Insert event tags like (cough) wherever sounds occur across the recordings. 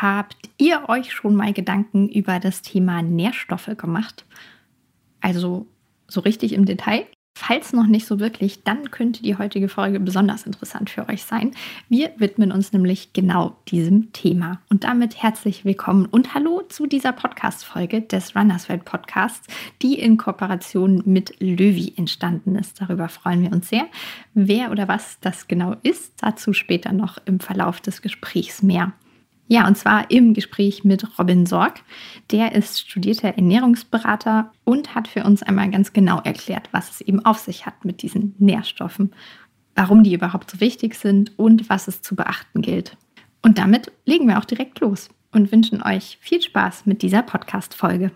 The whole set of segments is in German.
Habt ihr euch schon mal Gedanken über das Thema Nährstoffe gemacht? Also so richtig im Detail? Falls noch nicht so wirklich, dann könnte die heutige Folge besonders interessant für euch sein. Wir widmen uns nämlich genau diesem Thema. Und damit herzlich willkommen und hallo zu dieser Podcast-Folge des Runners World Podcasts, die in Kooperation mit Löwy entstanden ist. Darüber freuen wir uns sehr. Wer oder was das genau ist, dazu später noch im Verlauf des Gesprächs mehr. Ja, und zwar im Gespräch mit Robin Sorg. Der ist studierter Ernährungsberater und hat für uns einmal ganz genau erklärt, was es eben auf sich hat mit diesen Nährstoffen, warum die überhaupt so wichtig sind und was es zu beachten gilt. Und damit legen wir auch direkt los und wünschen euch viel Spaß mit dieser Podcast-Folge.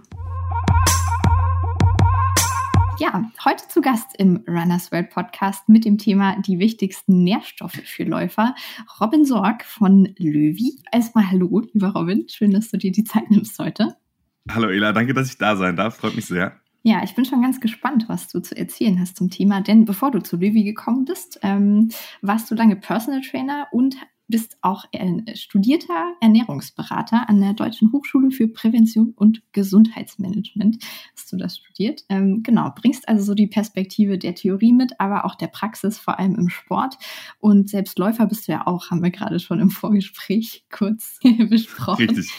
Ja, heute zu Gast im Runners World Podcast mit dem Thema die wichtigsten Nährstoffe für Läufer. Robin Sorg von Löwy. Erstmal hallo, lieber Robin. Schön, dass du dir die Zeit nimmst heute. Hallo Ela, danke, dass ich da sein darf. Freut mich sehr. Ja, ich bin schon ganz gespannt, was du zu erzählen hast zum Thema. Denn bevor du zu Löwy gekommen bist, ähm, warst du lange Personal Trainer und bist auch studierter Ernährungsberater an der Deutschen Hochschule für Prävention und Gesundheitsmanagement. Hast du das studiert? Ähm, genau, bringst also so die Perspektive der Theorie mit, aber auch der Praxis, vor allem im Sport. Und selbst Läufer bist du ja auch, haben wir gerade schon im Vorgespräch kurz (laughs) besprochen. Richtig.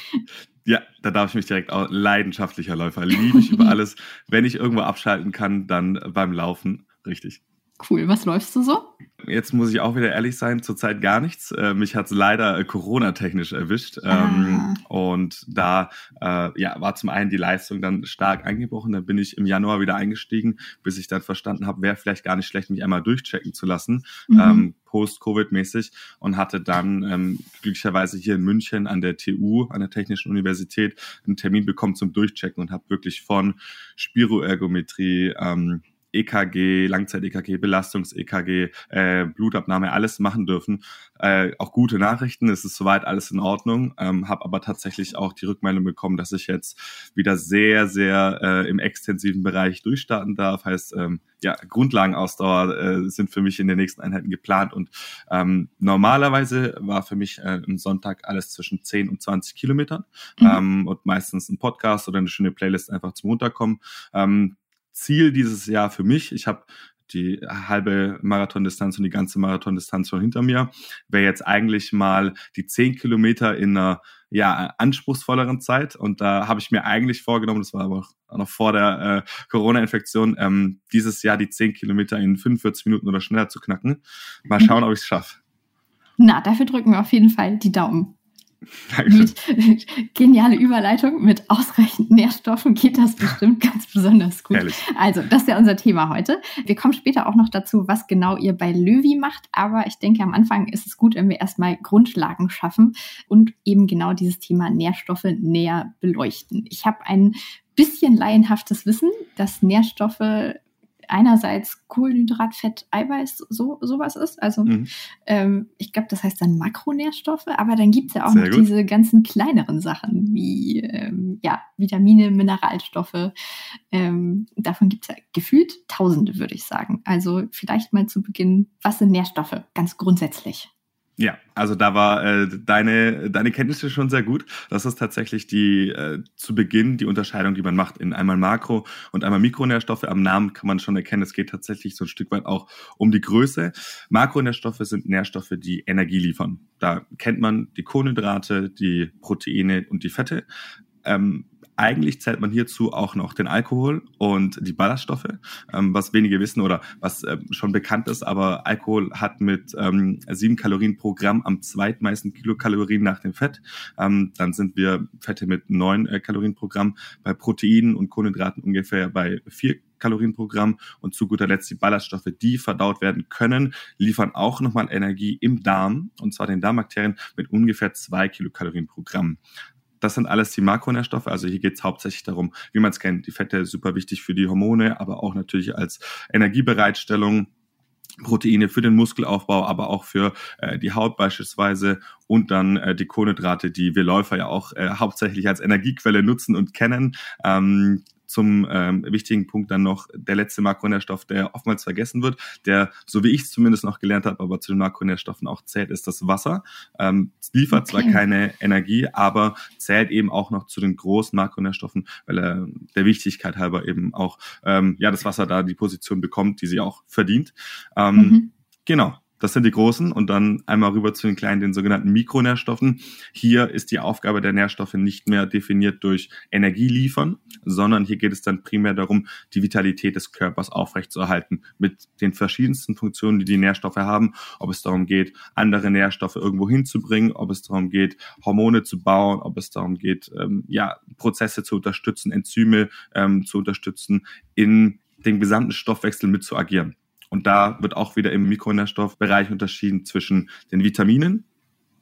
Ja, da darf ich mich direkt auch leidenschaftlicher Läufer. Liebe ich über (laughs) alles. Wenn ich irgendwo abschalten kann, dann beim Laufen. Richtig. Cool. Was läufst du so? Jetzt muss ich auch wieder ehrlich sein, zurzeit gar nichts. Äh, mich hat es leider äh, Corona-technisch erwischt. Ähm, ah. Und da äh, ja, war zum einen die Leistung dann stark eingebrochen. Dann bin ich im Januar wieder eingestiegen, bis ich dann verstanden habe, wäre vielleicht gar nicht schlecht, mich einmal durchchecken zu lassen. Mhm. Ähm, Post-Covid-mäßig und hatte dann ähm, glücklicherweise hier in München an der TU, an der Technischen Universität, einen Termin bekommen zum Durchchecken und habe wirklich von Spiroergometrie, ähm, EKG, Langzeit-EKG, Belastungs-EKG, äh, Blutabnahme, alles machen dürfen. Äh, auch gute Nachrichten, es ist soweit alles in Ordnung, ähm, habe aber tatsächlich auch die Rückmeldung bekommen, dass ich jetzt wieder sehr, sehr äh, im extensiven Bereich durchstarten darf. Heißt, ähm, ja, Grundlagenausdauer äh, sind für mich in den nächsten Einheiten geplant und ähm, normalerweise war für mich äh, im Sonntag alles zwischen 10 und 20 Kilometern mhm. ähm, und meistens ein Podcast oder eine schöne Playlist einfach zum Runterkommen. Ähm, Ziel dieses Jahr für mich. Ich habe die halbe Marathondistanz und die ganze Marathondistanz schon hinter mir. Wäre jetzt eigentlich mal die zehn Kilometer in einer ja, anspruchsvolleren Zeit. Und da habe ich mir eigentlich vorgenommen, das war aber auch noch vor der äh, Corona-Infektion, ähm, dieses Jahr die zehn Kilometer in 45 Minuten oder schneller zu knacken. Mal schauen, ob ich es schaffe. Na, dafür drücken wir auf jeden Fall die Daumen. Mit, (laughs) geniale Überleitung. Mit ausreichend Nährstoffen geht das bestimmt (laughs) ganz besonders gut. Ehrlich. Also, das ist ja unser Thema heute. Wir kommen später auch noch dazu, was genau ihr bei Löwy macht. Aber ich denke, am Anfang ist es gut, wenn wir erstmal Grundlagen schaffen und eben genau dieses Thema Nährstoffe näher beleuchten. Ich habe ein bisschen laienhaftes Wissen, dass Nährstoffe einerseits Kohlenhydrat, Fett, Eiweiß, so sowas ist. Also mhm. ähm, ich glaube, das heißt dann Makronährstoffe, aber dann gibt es ja auch Sehr noch gut. diese ganzen kleineren Sachen wie ähm, ja, Vitamine, Mineralstoffe. Ähm, davon gibt es ja gefühlt Tausende, würde ich sagen. Also vielleicht mal zu Beginn, was sind Nährstoffe ganz grundsätzlich? Ja, also da war äh, deine, deine Kenntnisse schon sehr gut. Das ist tatsächlich die äh, zu Beginn die Unterscheidung, die man macht in einmal Makro- und einmal Mikronährstoffe. Am Namen kann man schon erkennen, es geht tatsächlich so ein Stück weit auch um die Größe. Makronährstoffe sind Nährstoffe, die Energie liefern. Da kennt man die Kohlenhydrate, die Proteine und die Fette. Ähm, eigentlich zählt man hierzu auch noch den Alkohol und die Ballaststoffe, ähm, was wenige wissen oder was äh, schon bekannt ist, aber Alkohol hat mit ähm, sieben Kalorien pro Gramm am zweitmeisten Kilokalorien nach dem Fett. Ähm, dann sind wir Fette mit neun äh, Kalorien pro Gramm, bei Proteinen und Kohlenhydraten ungefähr bei vier Kalorien pro Gramm und zu guter Letzt die Ballaststoffe, die verdaut werden können, liefern auch nochmal Energie im Darm und zwar den Darmbakterien mit ungefähr zwei Kilokalorien pro Gramm. Das sind alles die Makronährstoffe. Also hier geht es hauptsächlich darum, wie man es kennt. Die Fette super wichtig für die Hormone, aber auch natürlich als Energiebereitstellung. Proteine für den Muskelaufbau, aber auch für äh, die Haut beispielsweise und dann äh, die Kohlenhydrate, die wir Läufer ja auch äh, hauptsächlich als Energiequelle nutzen und kennen. Ähm, zum ähm, wichtigen Punkt dann noch der letzte Makronährstoff, der oftmals vergessen wird, der, so wie ich es zumindest noch gelernt habe, aber zu den Makronährstoffen auch zählt, ist das Wasser. Ähm, es liefert okay. zwar keine Energie, aber zählt eben auch noch zu den großen Makronährstoffen, weil er der Wichtigkeit halber eben auch ähm, ja das Wasser da die Position bekommt, die sie auch verdient. Ähm, mhm. Genau. Das sind die großen und dann einmal rüber zu den kleinen, den sogenannten Mikronährstoffen. Hier ist die Aufgabe der Nährstoffe nicht mehr definiert durch Energie liefern, sondern hier geht es dann primär darum, die Vitalität des Körpers aufrechtzuerhalten mit den verschiedensten Funktionen, die die Nährstoffe haben. Ob es darum geht, andere Nährstoffe irgendwo hinzubringen, ob es darum geht, Hormone zu bauen, ob es darum geht, ähm, ja, Prozesse zu unterstützen, Enzyme ähm, zu unterstützen, in den gesamten Stoffwechsel mit zu agieren. Und da wird auch wieder im Mikronährstoffbereich unterschieden zwischen den Vitaminen,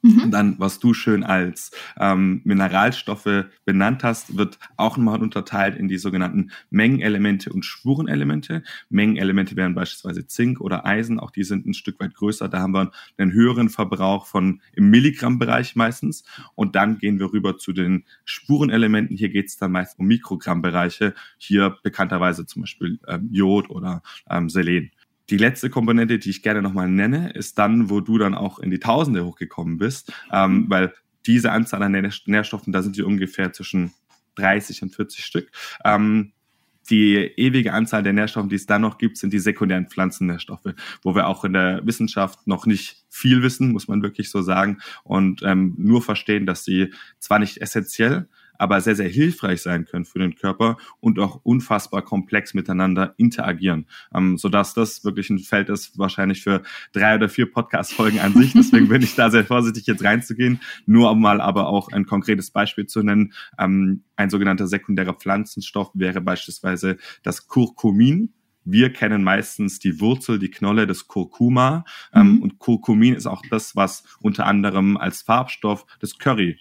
Mhm. Und dann, was du schön als ähm, Mineralstoffe benannt hast, wird auch nochmal unterteilt in die sogenannten Mengenelemente und Spurenelemente. Mengenelemente wären beispielsweise Zink oder Eisen, auch die sind ein Stück weit größer. Da haben wir einen höheren Verbrauch von im Milligrammbereich meistens. Und dann gehen wir rüber zu den Spurenelementen. Hier geht es dann meist um Mikrogrammbereiche. Hier bekannterweise zum Beispiel ähm, Jod oder ähm, Selen. Die letzte Komponente, die ich gerne nochmal nenne, ist dann, wo du dann auch in die Tausende hochgekommen bist, ähm, weil diese Anzahl an Nährstoffen, da sind die ungefähr zwischen 30 und 40 Stück. Ähm, die ewige Anzahl der Nährstoffe, die es dann noch gibt, sind die sekundären Pflanzennährstoffe, wo wir auch in der Wissenschaft noch nicht viel wissen, muss man wirklich so sagen, und ähm, nur verstehen, dass sie zwar nicht essentiell, aber sehr, sehr hilfreich sein können für den Körper und auch unfassbar komplex miteinander interagieren, ähm, sodass das wirklich ein Feld ist, wahrscheinlich für drei oder vier Podcast-Folgen an sich. Deswegen bin ich da sehr vorsichtig, jetzt reinzugehen. Nur um mal aber auch ein konkretes Beispiel zu nennen. Ähm, ein sogenannter sekundärer Pflanzenstoff wäre beispielsweise das Curcumin. Wir kennen meistens die Wurzel, die Knolle des Kurkuma. Ähm, mhm. und Kurkumin ist auch das, was unter anderem als Farbstoff des Curry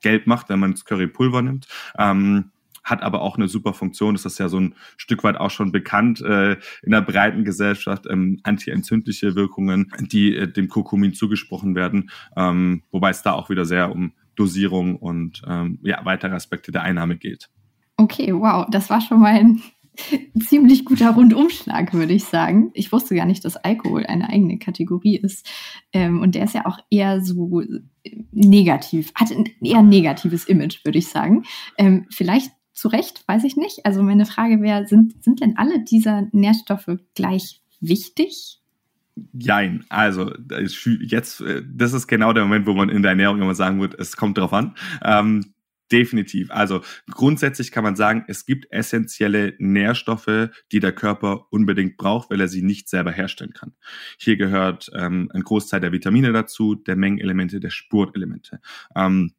gelb macht, wenn man Currypulver nimmt. Ähm, hat aber auch eine super Funktion. Das ist ja so ein Stück weit auch schon bekannt äh, in der breiten Gesellschaft, ähm, antientzündliche Wirkungen, die äh, dem Kurkumin zugesprochen werden, ähm, wobei es da auch wieder sehr um Dosierung und ähm, ja, weitere Aspekte der Einnahme geht. Okay, wow, das war schon mal ein (laughs) ziemlich guter Rundumschlag, würde ich sagen. Ich wusste gar nicht, dass Alkohol eine eigene Kategorie ist. Ähm, und der ist ja auch eher so negativ, hat ein eher negatives Image, würde ich sagen. Ähm, vielleicht zu Recht, weiß ich nicht. Also meine Frage wäre, sind, sind denn alle dieser Nährstoffe gleich wichtig? Jein, also jetzt, äh, das ist genau der Moment, wo man in der Ernährung immer sagen wird, es kommt drauf an. Ähm, Definitiv. Also grundsätzlich kann man sagen, es gibt essentielle Nährstoffe, die der Körper unbedingt braucht, weil er sie nicht selber herstellen kann. Hier gehört ähm, ein Großteil der Vitamine dazu, der Mengenelemente, der Spurenelemente. Ähm,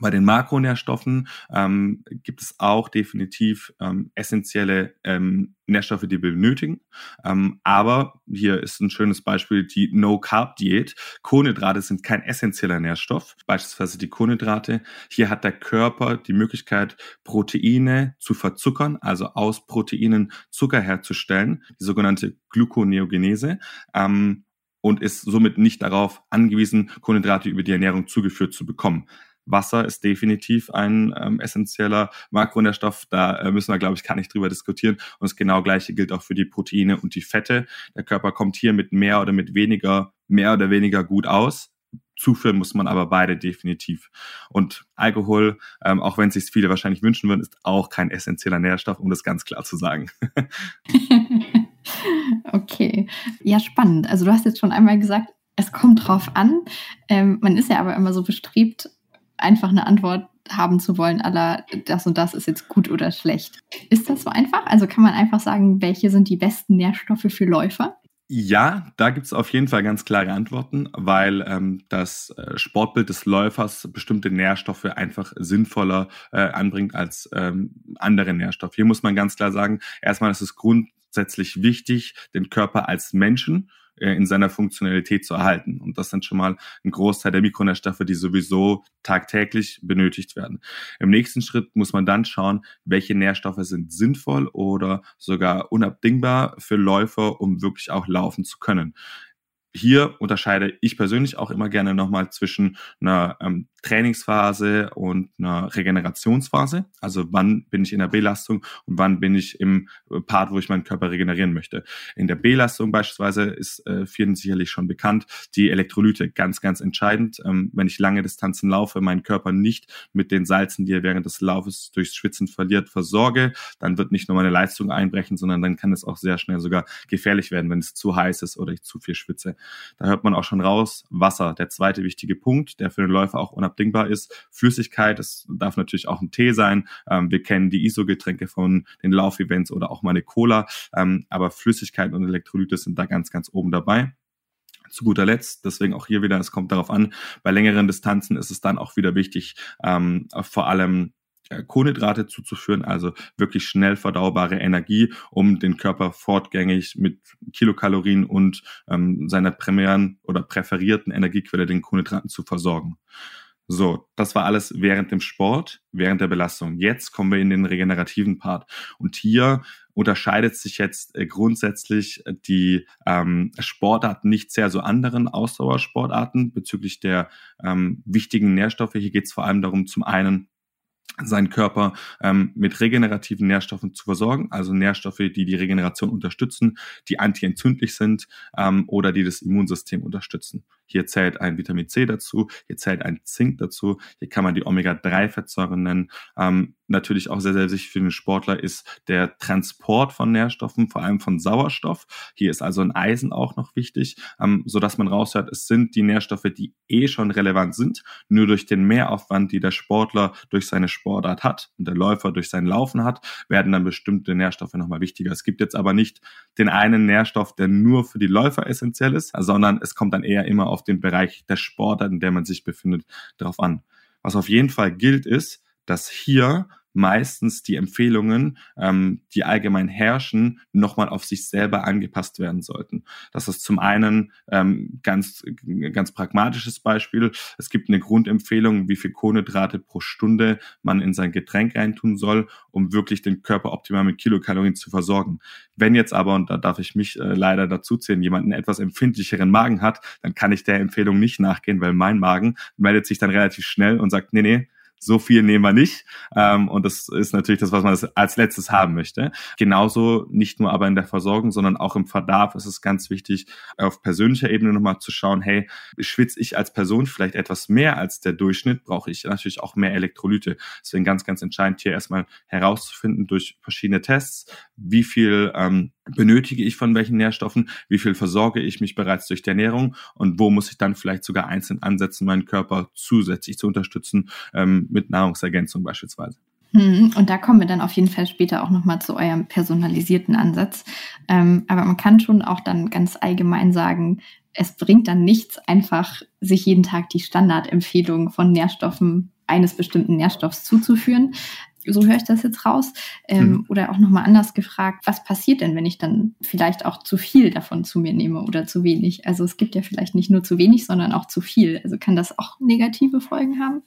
bei den Makronährstoffen ähm, gibt es auch definitiv ähm, essentielle ähm, Nährstoffe, die wir benötigen. Ähm, aber hier ist ein schönes Beispiel die No-Carb-Diät. Kohlenhydrate sind kein essentieller Nährstoff, beispielsweise die Kohlenhydrate. Hier hat der Körper die Möglichkeit, Proteine zu verzuckern, also aus Proteinen Zucker herzustellen, die sogenannte Gluconeogenese. Ähm, und ist somit nicht darauf angewiesen, Kohlenhydrate über die Ernährung zugeführt zu bekommen. Wasser ist definitiv ein ähm, essentieller Makronährstoff. Da äh, müssen wir, glaube ich, gar nicht drüber diskutieren. Und das genau gleiche gilt auch für die Proteine und die Fette. Der Körper kommt hier mit mehr oder mit weniger, mehr oder weniger gut aus. Zuführen muss man aber beide definitiv. Und Alkohol, ähm, auch wenn es sich viele wahrscheinlich wünschen würden, ist auch kein essentieller Nährstoff, um das ganz klar zu sagen. (laughs) okay, ja spannend. Also du hast jetzt schon einmal gesagt, es kommt drauf an. Ähm, man ist ja aber immer so bestrebt, einfach eine Antwort haben zu wollen, aller das und das ist jetzt gut oder schlecht. Ist das so einfach? Also kann man einfach sagen, welche sind die besten Nährstoffe für Läufer? Ja, da gibt es auf jeden Fall ganz klare Antworten, weil ähm, das äh, Sportbild des Läufers bestimmte Nährstoffe einfach sinnvoller äh, anbringt als ähm, andere Nährstoffe. Hier muss man ganz klar sagen, erstmal ist es grundsätzlich wichtig, den Körper als Menschen äh, in seiner Funktionalität zu erhalten. Und das sind schon mal ein Großteil der Mikronährstoffe, die sowieso tagtäglich benötigt werden. Im nächsten Schritt muss man dann schauen, welche Nährstoffe sind sinnvoll oder sogar unabdingbar für Läufer, um wirklich auch laufen zu können. Hier unterscheide ich persönlich auch immer gerne nochmal zwischen einer ähm, Trainingsphase und einer Regenerationsphase. Also wann bin ich in der Belastung und wann bin ich im Part, wo ich meinen Körper regenerieren möchte. In der Belastung beispielsweise ist äh, vielen sicherlich schon bekannt, die Elektrolyte ganz, ganz entscheidend. Ähm, wenn ich lange Distanzen laufe, meinen Körper nicht mit den Salzen, die er während des Laufes durchs Schwitzen verliert, versorge, dann wird nicht nur meine Leistung einbrechen, sondern dann kann es auch sehr schnell sogar gefährlich werden, wenn es zu heiß ist oder ich zu viel schwitze. Da hört man auch schon raus, Wasser, der zweite wichtige Punkt, der für den Läufer auch unabdingbar ist. Flüssigkeit, das darf natürlich auch ein Tee sein. Ähm, wir kennen die ISO-Getränke von den Laufevents oder auch mal eine Cola. Ähm, aber Flüssigkeit und Elektrolyte sind da ganz, ganz oben dabei. Zu guter Letzt, deswegen auch hier wieder, es kommt darauf an, bei längeren Distanzen ist es dann auch wieder wichtig, ähm, vor allem Kohlenhydrate zuzuführen, also wirklich schnell verdaubare Energie, um den Körper fortgängig mit Kilokalorien und ähm, seiner primären oder präferierten Energiequelle, den Kohlenhydraten, zu versorgen. So, das war alles während dem Sport, während der Belastung. Jetzt kommen wir in den regenerativen Part. Und hier unterscheidet sich jetzt äh, grundsätzlich die ähm, Sportart nicht sehr so anderen Ausdauersportarten bezüglich der ähm, wichtigen Nährstoffe. Hier geht es vor allem darum, zum einen seinen Körper ähm, mit regenerativen Nährstoffen zu versorgen, also Nährstoffe, die die Regeneration unterstützen, die antientzündlich sind ähm, oder die das Immunsystem unterstützen. Hier zählt ein Vitamin C dazu, hier zählt ein Zink dazu, hier kann man die Omega-3-Fettsäuren nennen. Ähm, natürlich auch sehr, sehr wichtig für den Sportler ist der Transport von Nährstoffen, vor allem von Sauerstoff. Hier ist also ein Eisen auch noch wichtig, ähm, so dass man raushört, es sind die Nährstoffe, die eh schon relevant sind, nur durch den Mehraufwand, die der Sportler durch seine Sportart hat und der Läufer durch sein Laufen hat, werden dann bestimmte Nährstoffe nochmal wichtiger. Es gibt jetzt aber nicht den einen Nährstoff, der nur für die Läufer essentiell ist, sondern es kommt dann eher immer auf den Bereich der Sportart, in der man sich befindet, darauf an. Was auf jeden Fall gilt, ist, dass hier meistens die Empfehlungen, ähm, die allgemein herrschen, nochmal auf sich selber angepasst werden sollten. Das ist zum einen ähm, ganz, ganz pragmatisches Beispiel. Es gibt eine Grundempfehlung, wie viel Kohlenhydrate pro Stunde man in sein Getränk reintun soll, um wirklich den Körper optimal mit Kilokalorien zu versorgen. Wenn jetzt aber, und da darf ich mich äh, leider dazu zählen, jemand einen etwas empfindlicheren Magen hat, dann kann ich der Empfehlung nicht nachgehen, weil mein Magen meldet sich dann relativ schnell und sagt, nee, nee, so viel nehmen wir nicht. Ähm, und das ist natürlich das, was man als letztes haben möchte. Genauso nicht nur aber in der Versorgung, sondern auch im Verdarf ist es ganz wichtig, auf persönlicher Ebene nochmal zu schauen, hey, schwitze ich als Person vielleicht etwas mehr als der Durchschnitt, brauche ich natürlich auch mehr Elektrolyte. Deswegen ganz, ganz entscheidend hier erstmal herauszufinden durch verschiedene Tests, wie viel ähm, benötige ich von welchen Nährstoffen, wie viel versorge ich mich bereits durch die Ernährung und wo muss ich dann vielleicht sogar einzeln ansetzen, meinen Körper zusätzlich zu unterstützen ähm, mit Nahrungsergänzung beispielsweise. Hm, und da kommen wir dann auf jeden Fall später auch nochmal zu eurem personalisierten Ansatz. Ähm, aber man kann schon auch dann ganz allgemein sagen, es bringt dann nichts, einfach sich jeden Tag die Standardempfehlung von Nährstoffen eines bestimmten Nährstoffs zuzuführen, so höre ich das jetzt raus. Ähm, mhm. Oder auch nochmal anders gefragt, was passiert denn, wenn ich dann vielleicht auch zu viel davon zu mir nehme oder zu wenig? Also es gibt ja vielleicht nicht nur zu wenig, sondern auch zu viel. Also kann das auch negative Folgen haben?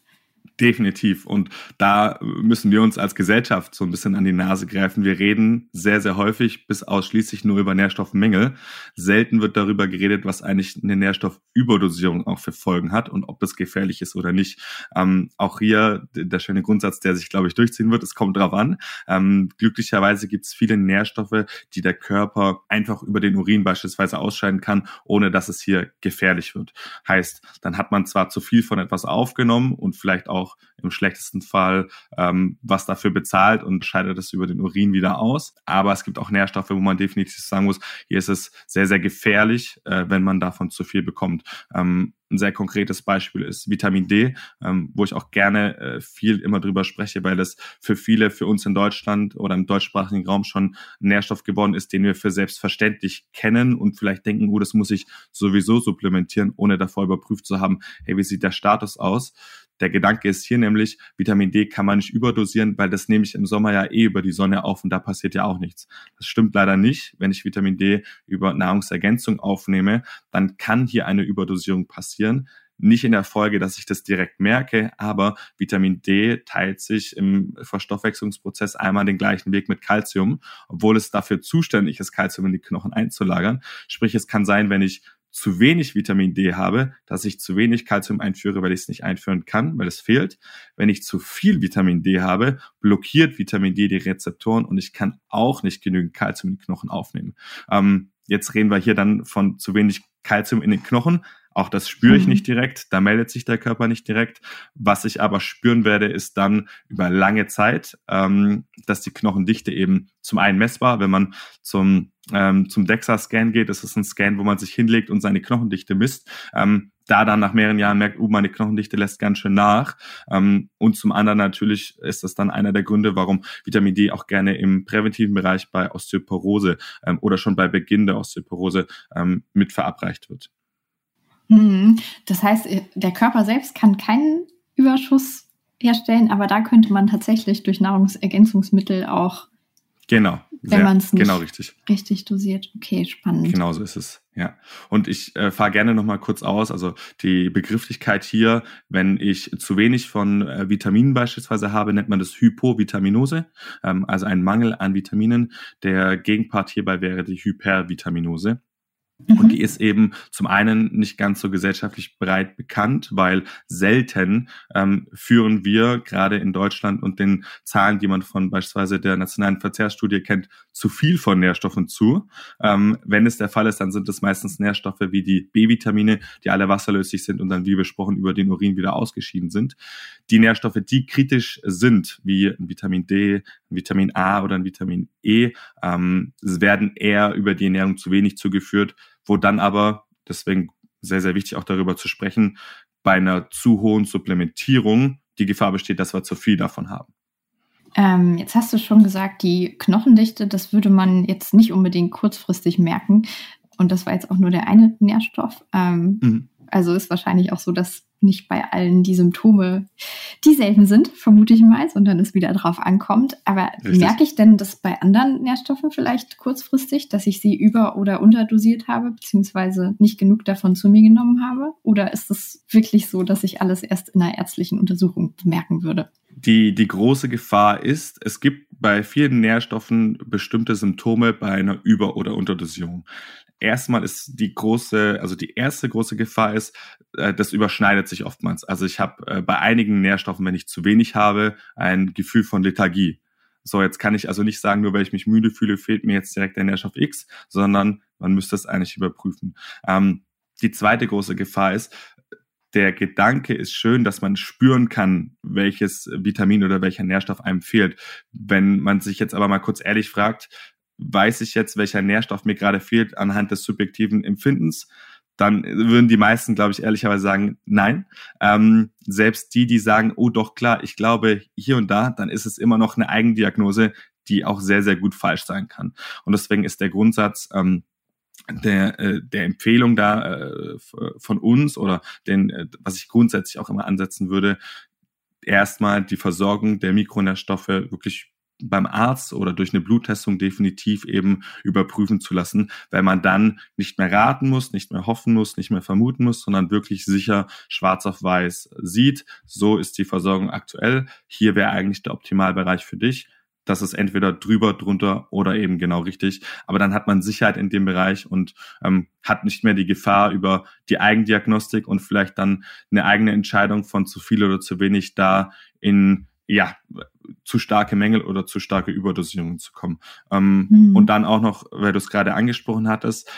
Definitiv. Und da müssen wir uns als Gesellschaft so ein bisschen an die Nase greifen. Wir reden sehr, sehr häufig bis ausschließlich nur über Nährstoffmängel. Selten wird darüber geredet, was eigentlich eine Nährstoffüberdosierung auch für Folgen hat und ob das gefährlich ist oder nicht. Ähm, auch hier der schöne Grundsatz, der sich, glaube ich, durchziehen wird. Es kommt drauf an. Ähm, glücklicherweise gibt es viele Nährstoffe, die der Körper einfach über den Urin beispielsweise ausscheiden kann, ohne dass es hier gefährlich wird. Heißt, dann hat man zwar zu viel von etwas aufgenommen und vielleicht auch auch im schlechtesten Fall ähm, was dafür bezahlt und scheidet es über den Urin wieder aus. Aber es gibt auch Nährstoffe, wo man definitiv sagen muss, hier ist es sehr, sehr gefährlich, äh, wenn man davon zu viel bekommt. Ähm, ein sehr konkretes Beispiel ist Vitamin D, ähm, wo ich auch gerne äh, viel immer drüber spreche, weil es für viele, für uns in Deutschland oder im deutschsprachigen Raum schon ein Nährstoff geworden ist, den wir für selbstverständlich kennen und vielleicht denken, oh, das muss ich sowieso supplementieren, ohne davor überprüft zu haben, hey, wie sieht der Status aus? Der Gedanke ist hier nämlich, Vitamin D kann man nicht überdosieren, weil das nehme ich im Sommer ja eh über die Sonne auf und da passiert ja auch nichts. Das stimmt leider nicht. Wenn ich Vitamin D über Nahrungsergänzung aufnehme, dann kann hier eine Überdosierung passieren. Nicht in der Folge, dass ich das direkt merke, aber Vitamin D teilt sich im Verstoffwechslungsprozess einmal den gleichen Weg mit Calcium, obwohl es dafür zuständig ist, Calcium in die Knochen einzulagern. Sprich, es kann sein, wenn ich zu wenig Vitamin D habe, dass ich zu wenig Kalzium einführe, weil ich es nicht einführen kann, weil es fehlt. Wenn ich zu viel Vitamin D habe, blockiert Vitamin D die Rezeptoren und ich kann auch nicht genügend Kalzium in den Knochen aufnehmen. Ähm, jetzt reden wir hier dann von zu wenig Kalzium in den Knochen. Auch das spüre ich mhm. nicht direkt, da meldet sich der Körper nicht direkt. Was ich aber spüren werde, ist dann über lange Zeit, ähm, dass die Knochendichte eben zum einen messbar, wenn man zum, ähm, zum DEXA-Scan geht, das ist ein Scan, wo man sich hinlegt und seine Knochendichte misst, ähm, da dann nach mehreren Jahren merkt, uh, meine Knochendichte lässt ganz schön nach. Ähm, und zum anderen natürlich ist das dann einer der Gründe, warum Vitamin D auch gerne im präventiven Bereich bei Osteoporose ähm, oder schon bei Beginn der Osteoporose ähm, mit verabreicht wird. Hm. Das heißt, der Körper selbst kann keinen Überschuss herstellen, aber da könnte man tatsächlich durch Nahrungsergänzungsmittel auch Genau. Wenn man es nicht genau richtig. richtig dosiert. Okay, spannend. Genau so ist es, ja. Und ich äh, fahre gerne nochmal kurz aus. Also die Begrifflichkeit hier, wenn ich zu wenig von äh, Vitaminen beispielsweise habe, nennt man das Hypovitaminose, ähm, also ein Mangel an Vitaminen. Der Gegenpart hierbei wäre die Hypervitaminose. Und mhm. die ist eben zum einen nicht ganz so gesellschaftlich breit bekannt, weil selten ähm, führen wir gerade in Deutschland und den Zahlen, die man von beispielsweise der nationalen Verzehrstudie kennt, zu viel von Nährstoffen zu. Ähm, wenn es der Fall ist, dann sind es meistens Nährstoffe wie die B-Vitamine, die alle wasserlöslich sind und dann, wie besprochen, über den Urin wieder ausgeschieden sind. Die Nährstoffe, die kritisch sind, wie ein Vitamin D, ein Vitamin A oder ein Vitamin E, ähm, werden eher über die Ernährung zu wenig zugeführt wo dann aber, deswegen sehr, sehr wichtig auch darüber zu sprechen, bei einer zu hohen Supplementierung die Gefahr besteht, dass wir zu viel davon haben. Ähm, jetzt hast du schon gesagt, die Knochendichte, das würde man jetzt nicht unbedingt kurzfristig merken. Und das war jetzt auch nur der eine Nährstoff. Ähm, mhm. Also ist wahrscheinlich auch so, dass nicht bei allen die Symptome dieselben sind, vermute ich mal, sondern es wieder drauf ankommt. Aber Richtig. merke ich denn das bei anderen Nährstoffen vielleicht kurzfristig, dass ich sie über- oder unterdosiert habe, beziehungsweise nicht genug davon zu mir genommen habe? Oder ist es wirklich so, dass ich alles erst in einer ärztlichen Untersuchung bemerken würde? Die, die große Gefahr ist, es gibt bei vielen Nährstoffen bestimmte Symptome bei einer Über- oder Unterdosierung erstmal ist die große, also die erste große Gefahr ist, äh, das überschneidet sich oftmals. Also ich habe äh, bei einigen Nährstoffen, wenn ich zu wenig habe, ein Gefühl von Lethargie. So, jetzt kann ich also nicht sagen, nur weil ich mich müde fühle, fehlt mir jetzt direkt der Nährstoff X, sondern man müsste es eigentlich überprüfen. Ähm, die zweite große Gefahr ist, der Gedanke ist schön, dass man spüren kann, welches Vitamin oder welcher Nährstoff einem fehlt. Wenn man sich jetzt aber mal kurz ehrlich fragt, weiß ich jetzt, welcher Nährstoff mir gerade fehlt anhand des subjektiven Empfindens, dann würden die meisten, glaube ich, ehrlicherweise sagen, nein. Ähm, selbst die, die sagen, oh doch klar, ich glaube hier und da, dann ist es immer noch eine Eigendiagnose, die auch sehr, sehr gut falsch sein kann. Und deswegen ist der Grundsatz, ähm, der, äh, der Empfehlung da äh, von uns oder den, äh, was ich grundsätzlich auch immer ansetzen würde, erstmal die Versorgung der Mikronährstoffe wirklich beim Arzt oder durch eine Bluttestung definitiv eben überprüfen zu lassen, weil man dann nicht mehr raten muss, nicht mehr hoffen muss, nicht mehr vermuten muss, sondern wirklich sicher schwarz auf weiß sieht, so ist die Versorgung aktuell, hier wäre eigentlich der Optimalbereich für dich. Das ist entweder drüber, drunter oder eben genau richtig. Aber dann hat man Sicherheit in dem Bereich und ähm, hat nicht mehr die Gefahr über die Eigendiagnostik und vielleicht dann eine eigene Entscheidung von zu viel oder zu wenig da in ja, zu starke Mängel oder zu starke Überdosierungen zu kommen. Ähm, mhm. Und dann auch noch, weil du es gerade angesprochen hattest,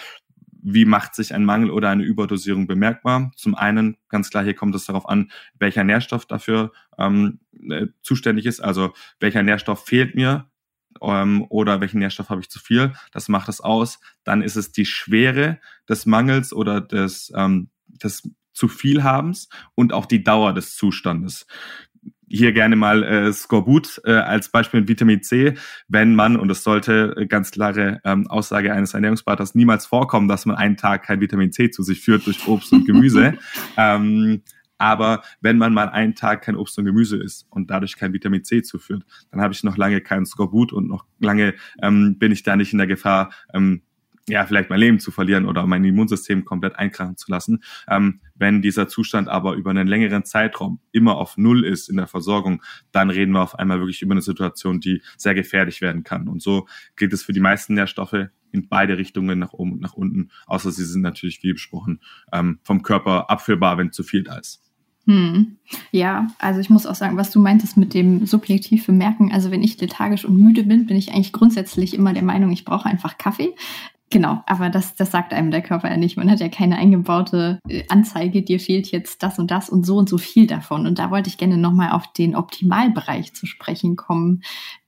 wie macht sich ein Mangel oder eine Überdosierung bemerkbar? Zum einen, ganz klar, hier kommt es darauf an, welcher Nährstoff dafür ähm, äh, zuständig ist. Also welcher Nährstoff fehlt mir ähm, oder welchen Nährstoff habe ich zu viel. Das macht es aus. Dann ist es die Schwere des Mangels oder des, ähm, des zu viel Habens und auch die Dauer des Zustandes hier gerne mal äh, Skorbut äh, als Beispiel mit Vitamin C, wenn man, und das sollte äh, ganz klare ähm, Aussage eines Ernährungsberaters niemals vorkommen, dass man einen Tag kein Vitamin C zu sich führt durch Obst und Gemüse. (laughs) ähm, aber wenn man mal einen Tag kein Obst und Gemüse isst und dadurch kein Vitamin C zuführt, dann habe ich noch lange keinen Skorbut und noch lange ähm, bin ich da nicht in der Gefahr, ähm, ja, vielleicht mein Leben zu verlieren oder mein Immunsystem komplett einkrachen zu lassen. Ähm, wenn dieser Zustand aber über einen längeren Zeitraum immer auf Null ist in der Versorgung, dann reden wir auf einmal wirklich über eine Situation, die sehr gefährlich werden kann. Und so gilt es für die meisten Nährstoffe in beide Richtungen, nach oben und nach unten, außer sie sind natürlich, wie besprochen, ähm, vom Körper abführbar, wenn zu viel da ist. Hm. Ja, also ich muss auch sagen, was du meintest mit dem subjektiv bemerken, also wenn ich lethargisch und müde bin, bin ich eigentlich grundsätzlich immer der Meinung, ich brauche einfach Kaffee. Genau, aber das, das sagt einem der Körper ja nicht. Man hat ja keine eingebaute äh, Anzeige, dir fehlt jetzt das und das und so und so viel davon. Und da wollte ich gerne nochmal auf den Optimalbereich zu sprechen kommen.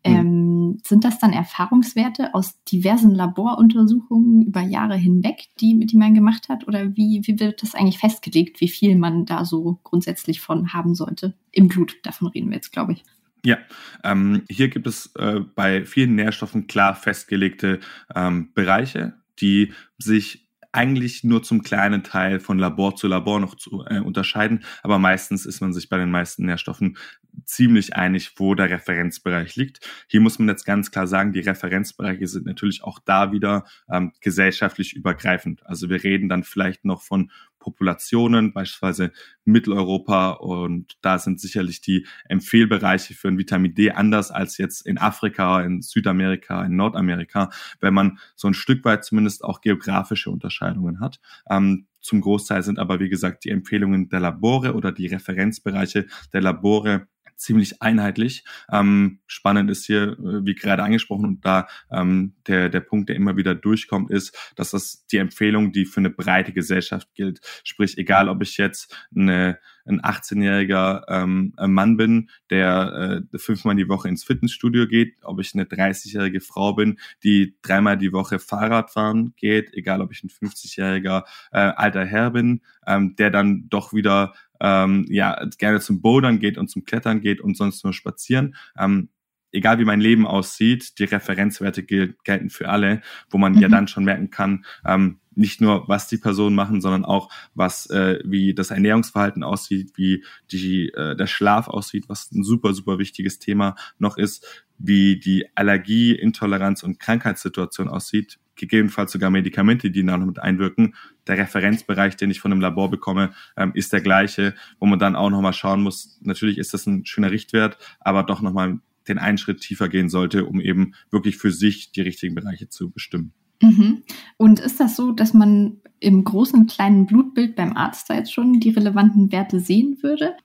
Mhm. Ähm, sind das dann Erfahrungswerte aus diversen Laboruntersuchungen über Jahre hinweg, die, die man gemacht hat? Oder wie, wie wird das eigentlich festgelegt, wie viel man da so grundsätzlich von haben sollte? Im Blut, davon reden wir jetzt, glaube ich. Ja, ähm, hier gibt es äh, bei vielen Nährstoffen klar festgelegte ähm, Bereiche, die sich eigentlich nur zum kleinen Teil von Labor zu Labor noch zu äh, unterscheiden, aber meistens ist man sich bei den meisten Nährstoffen ziemlich einig, wo der Referenzbereich liegt. Hier muss man jetzt ganz klar sagen, die Referenzbereiche sind natürlich auch da wieder ähm, gesellschaftlich übergreifend. Also wir reden dann vielleicht noch von Populationen, beispielsweise Mitteleuropa. Und da sind sicherlich die Empfehlbereiche für ein Vitamin D anders als jetzt in Afrika, in Südamerika, in Nordamerika, wenn man so ein Stück weit zumindest auch geografische Unterscheidungen hat. Ähm, zum Großteil sind aber, wie gesagt, die Empfehlungen der Labore oder die Referenzbereiche der Labore ziemlich einheitlich. Ähm, spannend ist hier, äh, wie gerade angesprochen, und da ähm, der, der Punkt, der immer wieder durchkommt, ist, dass das die Empfehlung, die für eine breite Gesellschaft gilt. Sprich, egal ob ich jetzt eine ein 18-jähriger ähm, Mann bin, der äh, fünfmal die Woche ins Fitnessstudio geht, ob ich eine 30-jährige Frau bin, die dreimal die Woche Fahrrad fahren geht, egal ob ich ein 50-jähriger äh, alter Herr bin, ähm, der dann doch wieder ähm, ja gerne zum Bouldern geht und zum Klettern geht und sonst nur spazieren. Ähm, egal wie mein Leben aussieht, die Referenzwerte gel gelten für alle, wo man mhm. ja dann schon merken kann, ähm, nicht nur was die Personen machen, sondern auch was äh, wie das Ernährungsverhalten aussieht, wie die äh, der Schlaf aussieht, was ein super super wichtiges Thema noch ist, wie die Allergie, Intoleranz und Krankheitssituation aussieht, gegebenenfalls sogar Medikamente, die da noch mit einwirken. Der Referenzbereich, den ich von einem Labor bekomme, ähm, ist der gleiche, wo man dann auch nochmal schauen muss. Natürlich ist das ein schöner Richtwert, aber doch nochmal den einen Schritt tiefer gehen sollte, um eben wirklich für sich die richtigen Bereiche zu bestimmen. Mhm. Und ist das so, dass man im großen und kleinen Blutbild beim Arzt da jetzt schon die relevanten Werte sehen würde?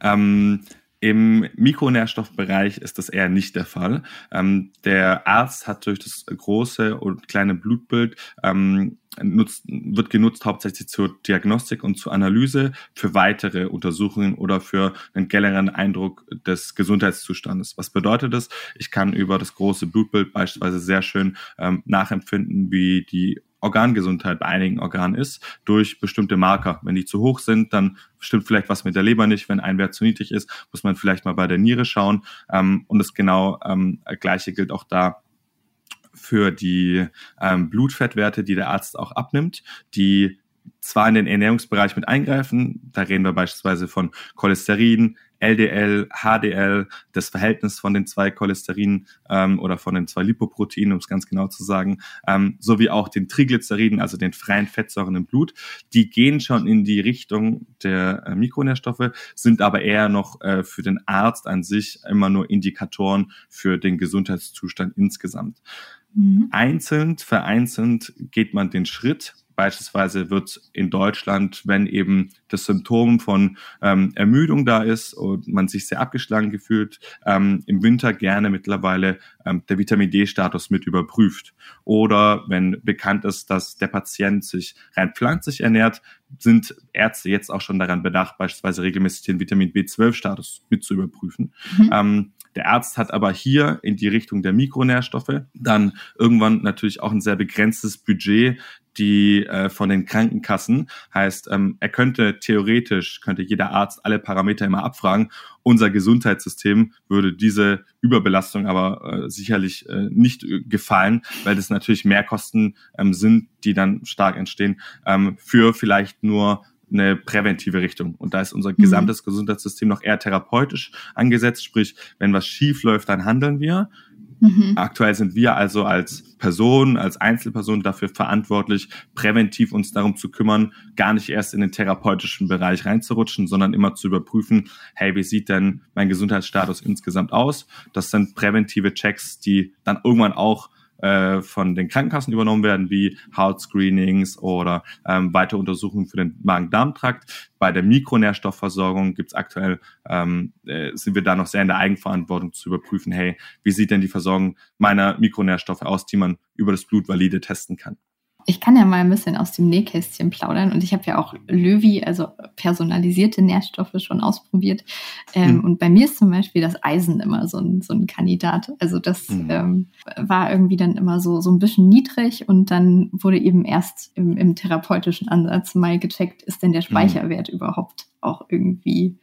Ähm, im Mikronährstoffbereich ist das eher nicht der Fall. Ähm, der Arzt hat durch das große und kleine Blutbild ähm, nutzt, wird genutzt hauptsächlich zur Diagnostik und zur Analyse für weitere Untersuchungen oder für einen generellen Eindruck des Gesundheitszustandes. Was bedeutet das? Ich kann über das große Blutbild beispielsweise sehr schön ähm, nachempfinden, wie die Organgesundheit bei einigen Organen ist, durch bestimmte Marker. Wenn die zu hoch sind, dann stimmt vielleicht was mit der Leber nicht. Wenn ein Wert zu niedrig ist, muss man vielleicht mal bei der Niere schauen. Ähm, und das genau ähm, gleiche gilt auch da für die ähm, Blutfettwerte, die der Arzt auch abnimmt, die zwar in den Ernährungsbereich mit eingreifen, da reden wir beispielsweise von Cholesterin, LDL, HDL, das Verhältnis von den zwei Cholesterin ähm, oder von den zwei Lipoproteinen, um es ganz genau zu sagen, ähm, sowie auch den Triglyceriden, also den freien Fettsäuren im Blut, die gehen schon in die Richtung der äh, Mikronährstoffe, sind aber eher noch äh, für den Arzt an sich immer nur Indikatoren für den Gesundheitszustand insgesamt. Mhm. Einzeln, vereinzelt geht man den Schritt Beispielsweise wird in Deutschland, wenn eben das Symptom von ähm, Ermüdung da ist und man sich sehr abgeschlagen gefühlt, ähm, im Winter gerne mittlerweile ähm, der Vitamin D-Status mit überprüft. Oder wenn bekannt ist, dass der Patient sich rein pflanzlich ernährt, sind Ärzte jetzt auch schon daran bedacht, beispielsweise regelmäßig den Vitamin B12-Status mit zu überprüfen. Mhm. Ähm, der Arzt hat aber hier in die Richtung der Mikronährstoffe dann irgendwann natürlich auch ein sehr begrenztes Budget, die äh, von den Krankenkassen. Heißt, ähm, er könnte theoretisch, könnte jeder Arzt alle Parameter immer abfragen. Unser Gesundheitssystem würde diese Überbelastung aber äh, sicherlich äh, nicht äh, gefallen, weil das natürlich Mehrkosten ähm, sind, die dann stark entstehen, ähm, für vielleicht nur eine präventive Richtung. Und da ist unser mhm. gesamtes Gesundheitssystem noch eher therapeutisch angesetzt. Sprich, wenn was schief läuft, dann handeln wir Mhm. Aktuell sind wir also als Person, als Einzelperson dafür verantwortlich, präventiv uns darum zu kümmern, gar nicht erst in den therapeutischen Bereich reinzurutschen, sondern immer zu überprüfen, hey, wie sieht denn mein Gesundheitsstatus insgesamt aus? Das sind präventive Checks, die dann irgendwann auch äh, von den Krankenkassen übernommen werden, wie Hautscreenings oder ähm, weitere Untersuchungen für den Magen-Darm-Trakt. Bei der Mikronährstoffversorgung gibt's aktuell, ähm, äh, sind wir da noch sehr in der Eigenverantwortung zu überprüfen, hey, wie sieht denn die Versorgung meiner Mikronährstoffe aus, die man über das Blut valide testen kann. Ich kann ja mal ein bisschen aus dem Nähkästchen plaudern und ich habe ja auch Löwy, also personalisierte Nährstoffe schon ausprobiert. Ähm, mhm. Und bei mir ist zum Beispiel das Eisen immer so ein, so ein Kandidat. Also das mhm. ähm, war irgendwie dann immer so, so ein bisschen niedrig und dann wurde eben erst im, im therapeutischen Ansatz mal gecheckt, ist denn der mhm. Speicherwert mhm. überhaupt auch irgendwie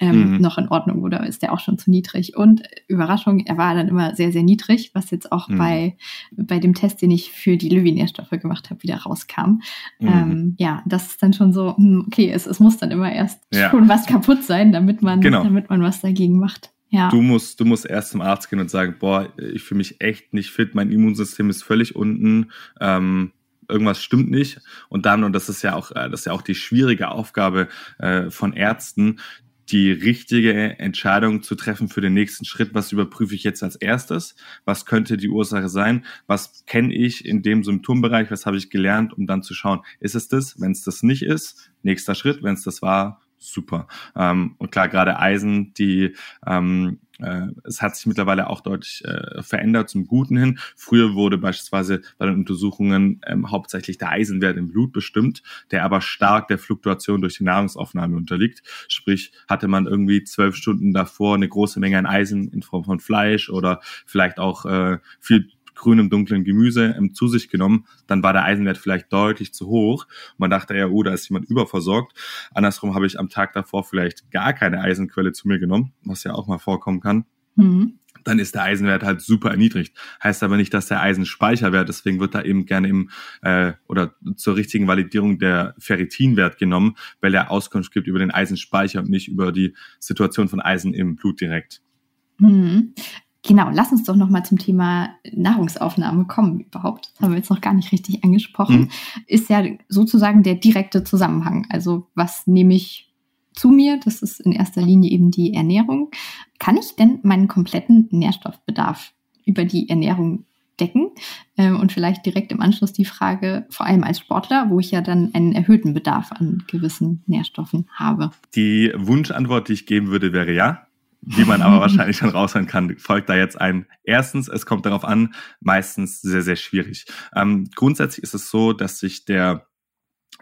ähm, mhm. noch in Ordnung oder ist der auch schon zu niedrig? Und Überraschung, er war dann immer sehr, sehr niedrig, was jetzt auch mhm. bei, bei dem Test, den ich für die Löwy-Nährstoffe gemacht habe, wieder rauskam. Mhm. Ähm, ja, das ist dann schon so, hm, okay, es, es muss dann immer erst ja. schon was kaputt sein, damit man, genau. damit man was dagegen macht. Ja. Du musst, du musst erst zum Arzt gehen und sagen, boah, ich fühle mich echt nicht fit, mein Immunsystem ist völlig unten. Ähm, irgendwas stimmt nicht. Und dann, und das ist ja auch, äh, das ist ja auch die schwierige Aufgabe äh, von Ärzten, die richtige Entscheidung zu treffen für den nächsten Schritt. Was überprüfe ich jetzt als erstes? Was könnte die Ursache sein? Was kenne ich in dem Symptombereich? Was habe ich gelernt, um dann zu schauen, ist es das? Wenn es das nicht ist, nächster Schritt. Wenn es das war, super. Ähm, und klar, gerade Eisen, die ähm, äh, es hat sich mittlerweile auch deutlich äh, verändert zum Guten hin. Früher wurde beispielsweise bei den Untersuchungen ähm, hauptsächlich der Eisenwert im Blut bestimmt, der aber stark der Fluktuation durch die Nahrungsaufnahme unterliegt. Sprich, hatte man irgendwie zwölf Stunden davor eine große Menge an Eisen in Form von Fleisch oder vielleicht auch äh, viel grünem, dunklen Gemüse ähm, zu sich genommen, dann war der Eisenwert vielleicht deutlich zu hoch. Man dachte ja, oh, da ist jemand überversorgt. Andersrum habe ich am Tag davor vielleicht gar keine Eisenquelle zu mir genommen, was ja auch mal vorkommen kann. Mhm dann ist der Eisenwert halt super erniedrigt. Heißt aber nicht, dass der Eisenspeicherwert, deswegen wird da eben gerne im äh, oder zur richtigen Validierung der Ferritinwert genommen, weil er Auskunft gibt über den Eisenspeicher und nicht über die Situation von Eisen im Blut direkt. Mhm. Genau, lass uns doch nochmal zum Thema Nahrungsaufnahme kommen überhaupt. Das haben wir jetzt noch gar nicht richtig angesprochen. Mhm. Ist ja sozusagen der direkte Zusammenhang. Also was nehme ich zu mir? Das ist in erster Linie eben die Ernährung. Kann ich denn meinen kompletten Nährstoffbedarf über die Ernährung decken? Ähm, und vielleicht direkt im Anschluss die Frage, vor allem als Sportler, wo ich ja dann einen erhöhten Bedarf an gewissen Nährstoffen habe. Die Wunschantwort, die ich geben würde, wäre ja wie man aber (laughs) wahrscheinlich schon raushören kann, folgt da jetzt ein. Erstens, es kommt darauf an, meistens sehr, sehr schwierig. Ähm, grundsätzlich ist es so, dass sich der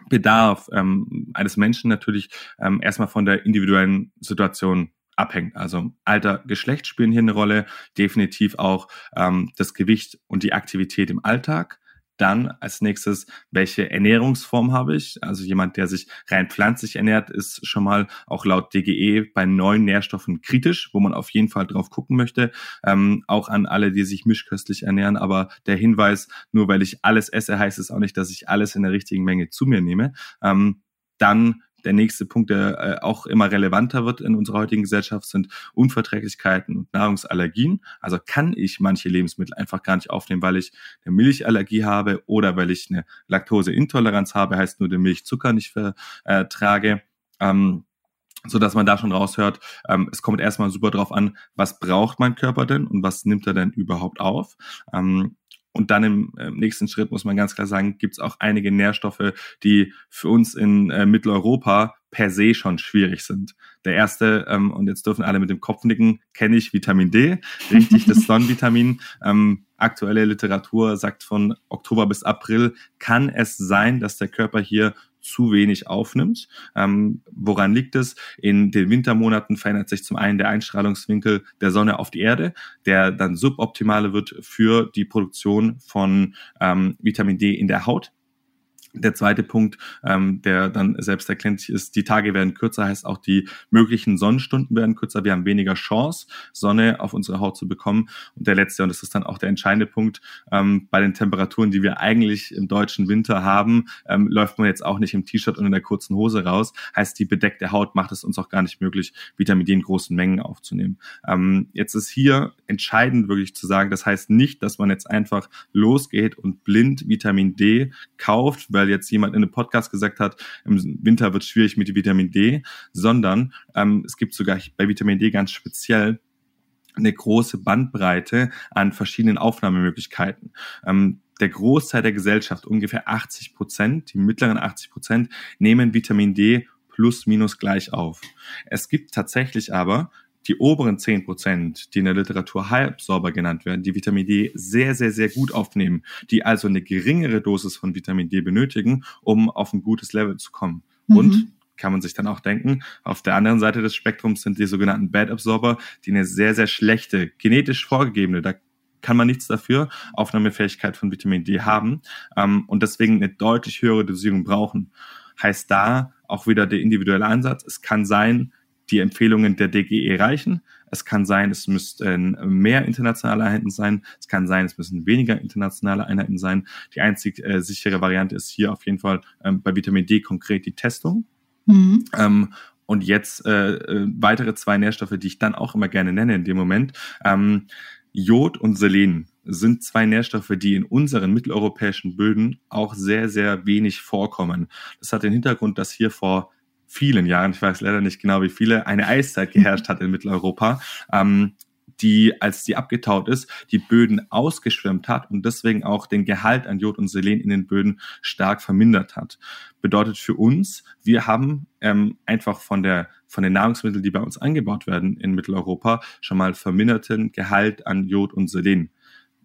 Bedarf ähm, eines Menschen natürlich ähm, erstmal von der individuellen Situation abhängt. Also Alter, Geschlecht spielen hier eine Rolle, definitiv auch ähm, das Gewicht und die Aktivität im Alltag. Dann als nächstes, welche Ernährungsform habe ich? Also jemand, der sich rein pflanzlich ernährt, ist schon mal auch laut DGE bei neuen Nährstoffen kritisch, wo man auf jeden Fall drauf gucken möchte. Ähm, auch an alle, die sich mischköstlich ernähren. Aber der Hinweis, nur weil ich alles esse, heißt es auch nicht, dass ich alles in der richtigen Menge zu mir nehme. Ähm, dann der nächste Punkt, der äh, auch immer relevanter wird in unserer heutigen Gesellschaft, sind Unverträglichkeiten und Nahrungsallergien. Also kann ich manche Lebensmittel einfach gar nicht aufnehmen, weil ich eine Milchallergie habe oder weil ich eine Laktoseintoleranz habe, heißt nur den Milchzucker nicht vertrage. Ähm, so dass man da schon raushört, ähm, es kommt erstmal super drauf an, was braucht mein Körper denn und was nimmt er denn überhaupt auf. Ähm, und dann im äh, nächsten Schritt muss man ganz klar sagen, gibt es auch einige Nährstoffe, die für uns in äh, Mitteleuropa per se schon schwierig sind. Der erste, ähm, und jetzt dürfen alle mit dem Kopf nicken, kenne ich Vitamin D, richtig, das (laughs) Sonnenvitamin. Ähm, aktuelle Literatur sagt von Oktober bis April kann es sein, dass der Körper hier zu wenig aufnimmt. Ähm, woran liegt es? In den Wintermonaten verändert sich zum einen der Einstrahlungswinkel der Sonne auf die Erde, der dann suboptimale wird für die Produktion von ähm, Vitamin D in der Haut. Der zweite Punkt, ähm, der dann selbsterklärend ist, die Tage werden kürzer, heißt auch die möglichen Sonnenstunden werden kürzer. Wir haben weniger Chance, Sonne auf unsere Haut zu bekommen. Und der letzte, und das ist dann auch der entscheidende Punkt, ähm, bei den Temperaturen, die wir eigentlich im deutschen Winter haben, ähm, läuft man jetzt auch nicht im T-Shirt und in der kurzen Hose raus. Heißt, die bedeckte Haut macht es uns auch gar nicht möglich, Vitamin D in großen Mengen aufzunehmen. Ähm, jetzt ist hier entscheidend wirklich zu sagen, das heißt nicht, dass man jetzt einfach losgeht und blind Vitamin D kauft, weil weil jetzt jemand in einem Podcast gesagt hat, im Winter wird es schwierig mit Vitamin D, sondern ähm, es gibt sogar bei Vitamin D ganz speziell eine große Bandbreite an verschiedenen Aufnahmemöglichkeiten. Ähm, der Großteil der Gesellschaft, ungefähr 80 Prozent, die mittleren 80 Prozent, nehmen Vitamin D plus minus gleich auf. Es gibt tatsächlich aber die oberen 10 Prozent, die in der Literatur Halbsorber genannt werden, die Vitamin D sehr, sehr, sehr gut aufnehmen, die also eine geringere Dosis von Vitamin D benötigen, um auf ein gutes Level zu kommen. Mhm. Und kann man sich dann auch denken. Auf der anderen Seite des Spektrums sind die sogenannten Bad Absorber, die eine sehr, sehr schlechte, genetisch vorgegebene, da kann man nichts dafür, Aufnahmefähigkeit von Vitamin D haben ähm, und deswegen eine deutlich höhere Dosierung brauchen. Heißt da auch wieder der individuelle Ansatz. Es kann sein, die Empfehlungen der DGE reichen. Es kann sein, es müssten mehr internationale Einheiten sein. Es kann sein, es müssen weniger internationale Einheiten sein. Die einzig äh, sichere Variante ist hier auf jeden Fall ähm, bei Vitamin D konkret die Testung. Mhm. Ähm, und jetzt äh, äh, weitere zwei Nährstoffe, die ich dann auch immer gerne nenne in dem Moment. Ähm, Jod und Selen sind zwei Nährstoffe, die in unseren mitteleuropäischen Böden auch sehr, sehr wenig vorkommen. Das hat den Hintergrund, dass hier vor vielen Jahren, ich weiß leider nicht genau wie viele, eine Eiszeit geherrscht hat in Mitteleuropa, ähm, die, als die abgetaut ist, die Böden ausgeschwemmt hat und deswegen auch den Gehalt an Jod und Selen in den Böden stark vermindert hat. Bedeutet für uns, wir haben ähm, einfach von der von den Nahrungsmitteln, die bei uns angebaut werden in Mitteleuropa, schon mal verminderten Gehalt an Jod und Selen.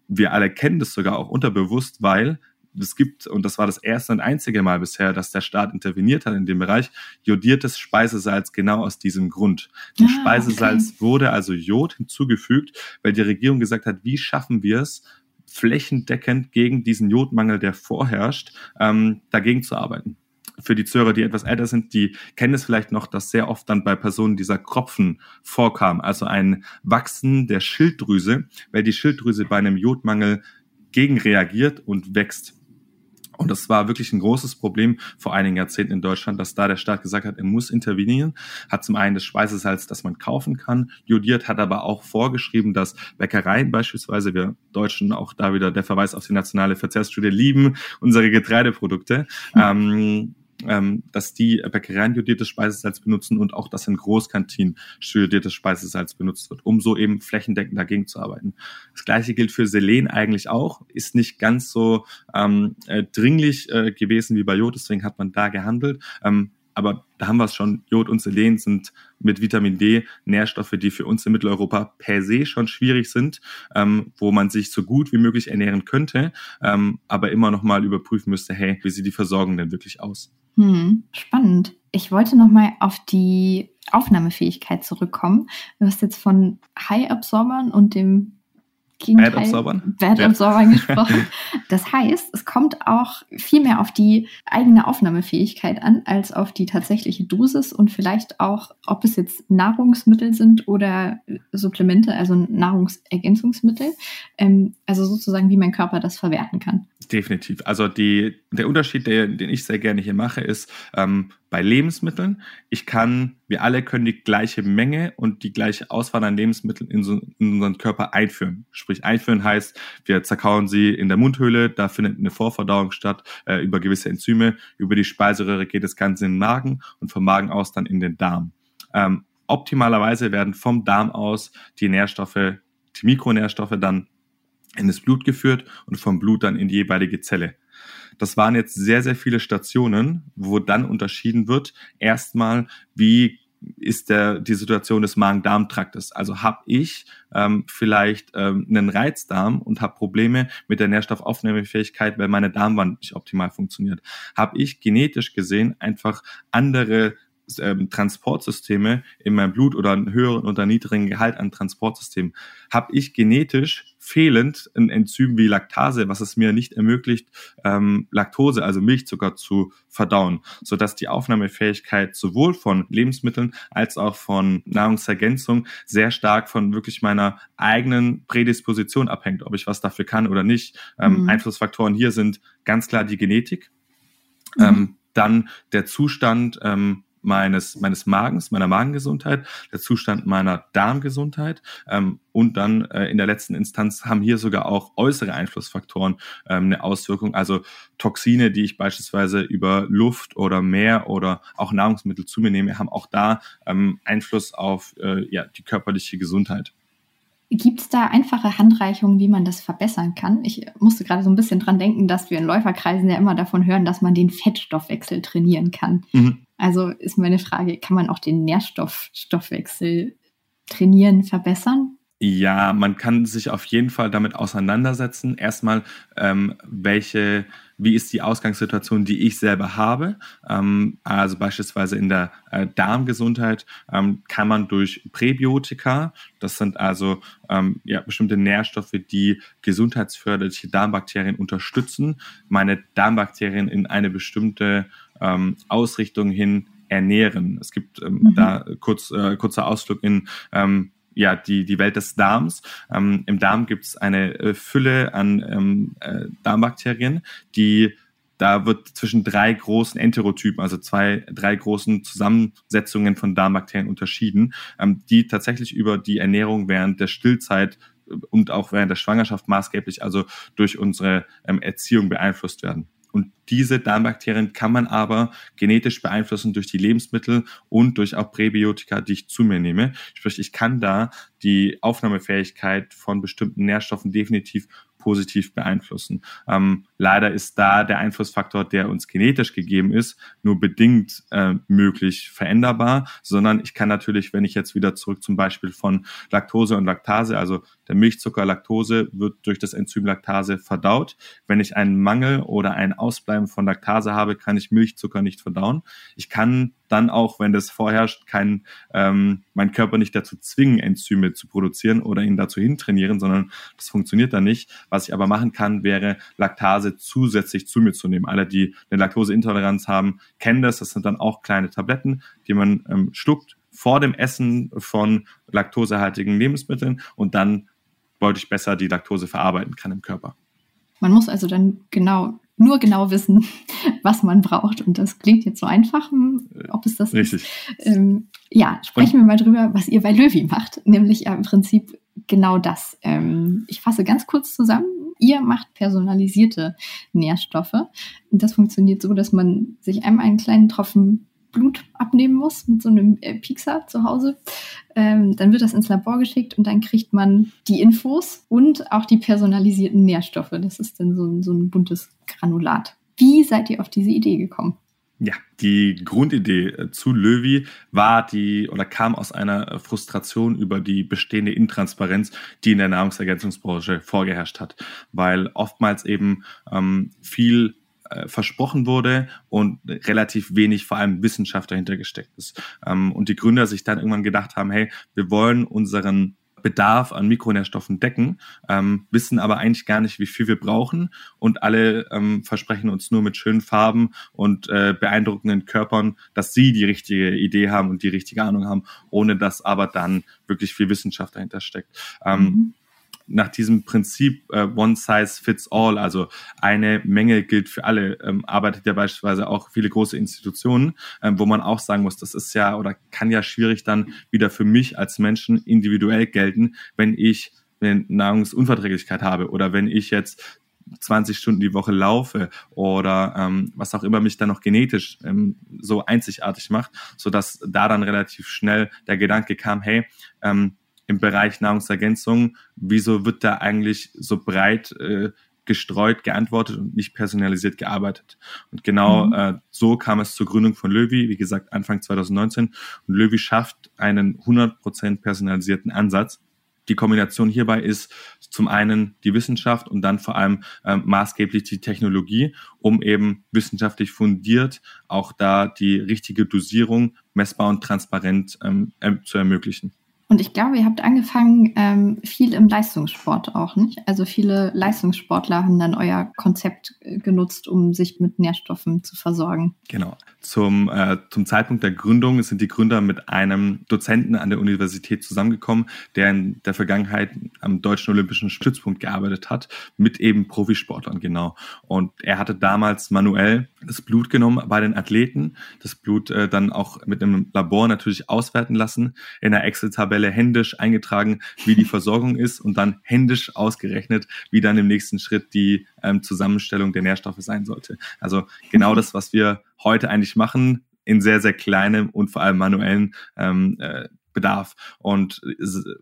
Wir alle kennen das sogar auch unterbewusst, weil es gibt, und das war das erste und einzige Mal bisher, dass der Staat interveniert hat in dem Bereich, jodiertes Speisesalz genau aus diesem Grund. Ah, Speisesalz okay. wurde also Jod hinzugefügt, weil die Regierung gesagt hat, wie schaffen wir es, flächendeckend gegen diesen Jodmangel, der vorherrscht, ähm, dagegen zu arbeiten für die Zuhörer, die etwas älter sind, die kennen es vielleicht noch, dass sehr oft dann bei Personen dieser Kropfen vorkam, also ein Wachsen der Schilddrüse, weil die Schilddrüse bei einem Jodmangel gegenreagiert und wächst. Und das war wirklich ein großes Problem vor einigen Jahrzehnten in Deutschland, dass da der Staat gesagt hat, er muss intervenieren. Hat zum einen das Speisesalz, das man kaufen kann, jodiert, hat aber auch vorgeschrieben, dass Bäckereien beispielsweise, wir Deutschen auch da wieder der Verweis auf die nationale Verzehrsstudie lieben, unsere Getreideprodukte, mhm. ähm, ähm, dass die Bäckereien jodiertes Speisesalz benutzen und auch, dass in Großkantinen jodiertes Speisesalz benutzt wird, um so eben flächendeckend dagegen zu arbeiten. Das gleiche gilt für Selen eigentlich auch, ist nicht ganz so ähm, äh, dringlich äh, gewesen wie bei Jod, deswegen hat man da gehandelt. Ähm, aber da haben wir es schon. Jod und Selen sind mit Vitamin D Nährstoffe, die für uns in Mitteleuropa per se schon schwierig sind, ähm, wo man sich so gut wie möglich ernähren könnte, ähm, aber immer noch mal überprüfen müsste, hey, wie sieht die Versorgung denn wirklich aus? Hm, spannend. Ich wollte noch mal auf die Aufnahmefähigkeit zurückkommen. Du hast jetzt von High Absorbern und dem Gegenteil, Bad Absorbern. Bad (laughs) gesprochen. Das heißt, es kommt auch viel mehr auf die eigene Aufnahmefähigkeit an, als auf die tatsächliche Dosis und vielleicht auch, ob es jetzt Nahrungsmittel sind oder Supplemente, also Nahrungsergänzungsmittel. Ähm, also sozusagen, wie mein Körper das verwerten kann. Definitiv. Also die, der Unterschied, der, den ich sehr gerne hier mache, ist ähm, bei Lebensmitteln. Ich kann, wir alle können die gleiche Menge und die gleiche Auswahl an Lebensmitteln in, so, in unseren Körper einführen. Sprich, einführen heißt, wir zerkauen sie in der Mundhöhle, da findet eine Vorverdauung statt äh, über gewisse Enzyme. Über die Speiseröhre geht das Ganze in den Magen und vom Magen aus dann in den Darm. Ähm, optimalerweise werden vom Darm aus die Nährstoffe, die Mikronährstoffe dann in das Blut geführt und vom Blut dann in die jeweilige Zelle. Das waren jetzt sehr, sehr viele Stationen, wo dann unterschieden wird, erstmal, wie ist der, die Situation des Magen-Darm-Traktes. Also habe ich ähm, vielleicht ähm, einen Reizdarm und habe Probleme mit der Nährstoffaufnahmefähigkeit, weil meine Darmwand nicht optimal funktioniert. Habe ich genetisch gesehen einfach andere ähm, Transportsysteme in meinem Blut oder einen höheren oder niedrigen Gehalt an Transportsystemen, habe ich genetisch fehlend ein Enzym wie Laktase, was es mir nicht ermöglicht, ähm, Laktose, also Milchzucker zu verdauen, sodass die Aufnahmefähigkeit sowohl von Lebensmitteln als auch von Nahrungsergänzung sehr stark von wirklich meiner eigenen Prädisposition abhängt, ob ich was dafür kann oder nicht. Ähm, mhm. Einflussfaktoren hier sind ganz klar die Genetik, mhm. ähm, dann der Zustand ähm, meines, meines Magens, meiner Magengesundheit, der Zustand meiner Darmgesundheit ähm, und dann äh, in der letzten Instanz haben hier sogar auch äußere Einflussfaktoren ähm, eine Auswirkung, also Toxine, die ich beispielsweise über Luft oder Meer oder auch Nahrungsmittel zu mir nehme, haben auch da ähm, Einfluss auf äh, ja, die körperliche Gesundheit. Gibt es da einfache Handreichungen, wie man das verbessern kann? Ich musste gerade so ein bisschen dran denken, dass wir in Läuferkreisen ja immer davon hören, dass man den Fettstoffwechsel trainieren kann. Mhm. Also ist meine Frage, kann man auch den Nährstoffstoffwechsel trainieren, verbessern? Ja, man kann sich auf jeden Fall damit auseinandersetzen. Erstmal, ähm, welche, wie ist die Ausgangssituation, die ich selber habe? Ähm, also beispielsweise in der äh, Darmgesundheit ähm, kann man durch Präbiotika, das sind also ähm, ja, bestimmte Nährstoffe, die gesundheitsförderliche Darmbakterien unterstützen, meine Darmbakterien in eine bestimmte ähm, Ausrichtung hin ernähren. Es gibt ähm, mhm. da kurz, äh, kurzer Ausflug in ähm, ja, die, die Welt des Darms. Ähm, Im Darm gibt es eine äh, Fülle an ähm, äh, Darmbakterien, die da wird zwischen drei großen Enterotypen, also zwei, drei großen Zusammensetzungen von Darmbakterien unterschieden, ähm, die tatsächlich über die Ernährung während der Stillzeit äh, und auch während der Schwangerschaft maßgeblich also durch unsere ähm, Erziehung beeinflusst werden. Und diese Darmbakterien kann man aber genetisch beeinflussen durch die Lebensmittel und durch auch Präbiotika, die ich zu mir nehme. Sprich, ich kann da die Aufnahmefähigkeit von bestimmten Nährstoffen definitiv positiv beeinflussen. Ähm, leider ist da der Einflussfaktor, der uns genetisch gegeben ist, nur bedingt äh, möglich veränderbar, sondern ich kann natürlich, wenn ich jetzt wieder zurück zum Beispiel von Laktose und Laktase, also der Milchzucker Laktose wird durch das Enzym Laktase verdaut. Wenn ich einen Mangel oder ein Ausbleiben von Laktase habe, kann ich Milchzucker nicht verdauen. Ich kann dann auch, wenn das vorherrscht, kein, ähm, mein Körper nicht dazu zwingen, Enzyme zu produzieren oder ihn dazu hintrainieren, sondern das funktioniert dann nicht. Was ich aber machen kann, wäre Laktase zusätzlich zu mir zu nehmen. Alle, die eine Laktoseintoleranz haben, kennen das. Das sind dann auch kleine Tabletten, die man ähm, schluckt vor dem Essen von laktosehaltigen Lebensmitteln und dann deutlich besser die Laktose verarbeiten kann im Körper. Man muss also dann genau nur genau wissen, (laughs) was man braucht. Und das klingt jetzt so einfach, hm, ob es das Richtig. ist. Ähm, ja, sprechen wir mal drüber, was ihr bei Löwy macht, nämlich ja im Prinzip genau das. Ähm, ich fasse ganz kurz zusammen. Ihr macht personalisierte Nährstoffe. Und das funktioniert so, dass man sich einmal einen kleinen Tropfen Blut abnehmen muss mit so einem äh, Piekser zu Hause. Ähm, dann wird das ins Labor geschickt und dann kriegt man die Infos und auch die personalisierten Nährstoffe. Das ist dann so so ein buntes Granulat. Wie seid ihr auf diese Idee gekommen? Ja, die Grundidee äh, zu Löwy war die oder kam aus einer Frustration über die bestehende Intransparenz, die in der Nahrungsergänzungsbranche vorgeherrscht hat, weil oftmals eben ähm, viel äh, versprochen wurde und relativ wenig vor allem Wissenschaft dahinter gesteckt ist. Ähm, und die Gründer sich dann irgendwann gedacht haben, hey, wir wollen unseren Bedarf an Mikronährstoffen decken, ähm, wissen aber eigentlich gar nicht, wie viel wir brauchen und alle ähm, versprechen uns nur mit schönen Farben und äh, beeindruckenden Körpern, dass sie die richtige Idee haben und die richtige Ahnung haben, ohne dass aber dann wirklich viel Wissenschaft dahinter steckt. Ähm, mhm nach diesem Prinzip äh, One Size Fits All, also eine Menge gilt für alle, ähm, arbeitet ja beispielsweise auch viele große Institutionen, ähm, wo man auch sagen muss, das ist ja oder kann ja schwierig dann wieder für mich als Menschen individuell gelten, wenn ich eine Nahrungsunverträglichkeit habe oder wenn ich jetzt 20 Stunden die Woche laufe oder ähm, was auch immer mich dann noch genetisch ähm, so einzigartig macht, so dass da dann relativ schnell der Gedanke kam, hey, ähm, im Bereich Nahrungsergänzung, wieso wird da eigentlich so breit äh, gestreut geantwortet und nicht personalisiert gearbeitet. Und genau mhm. äh, so kam es zur Gründung von Löwy, wie gesagt, Anfang 2019. Und Löwy schafft einen 100% personalisierten Ansatz, die Kombination hierbei ist zum einen die Wissenschaft und dann vor allem ähm, maßgeblich die Technologie, um eben wissenschaftlich fundiert auch da die richtige Dosierung messbar und transparent ähm, zu ermöglichen. Und ich glaube, ihr habt angefangen ähm, viel im Leistungssport auch, nicht? Also viele Leistungssportler haben dann euer Konzept äh, genutzt, um sich mit Nährstoffen zu versorgen. Genau. Zum, äh, zum Zeitpunkt der Gründung sind die Gründer mit einem Dozenten an der Universität zusammengekommen, der in der Vergangenheit am Deutschen Olympischen Stützpunkt gearbeitet hat, mit eben Profisportlern, genau. Und er hatte damals manuell das Blut genommen bei den Athleten, das Blut äh, dann auch mit einem Labor natürlich auswerten lassen, in der Excel-Tabelle Tabelle händisch eingetragen, wie die Versorgung ist und dann händisch ausgerechnet, wie dann im nächsten Schritt die ähm, Zusammenstellung der Nährstoffe sein sollte. Also genau das, was wir heute eigentlich machen, in sehr, sehr kleinem und vor allem manuellen ähm, äh, Bedarf. Und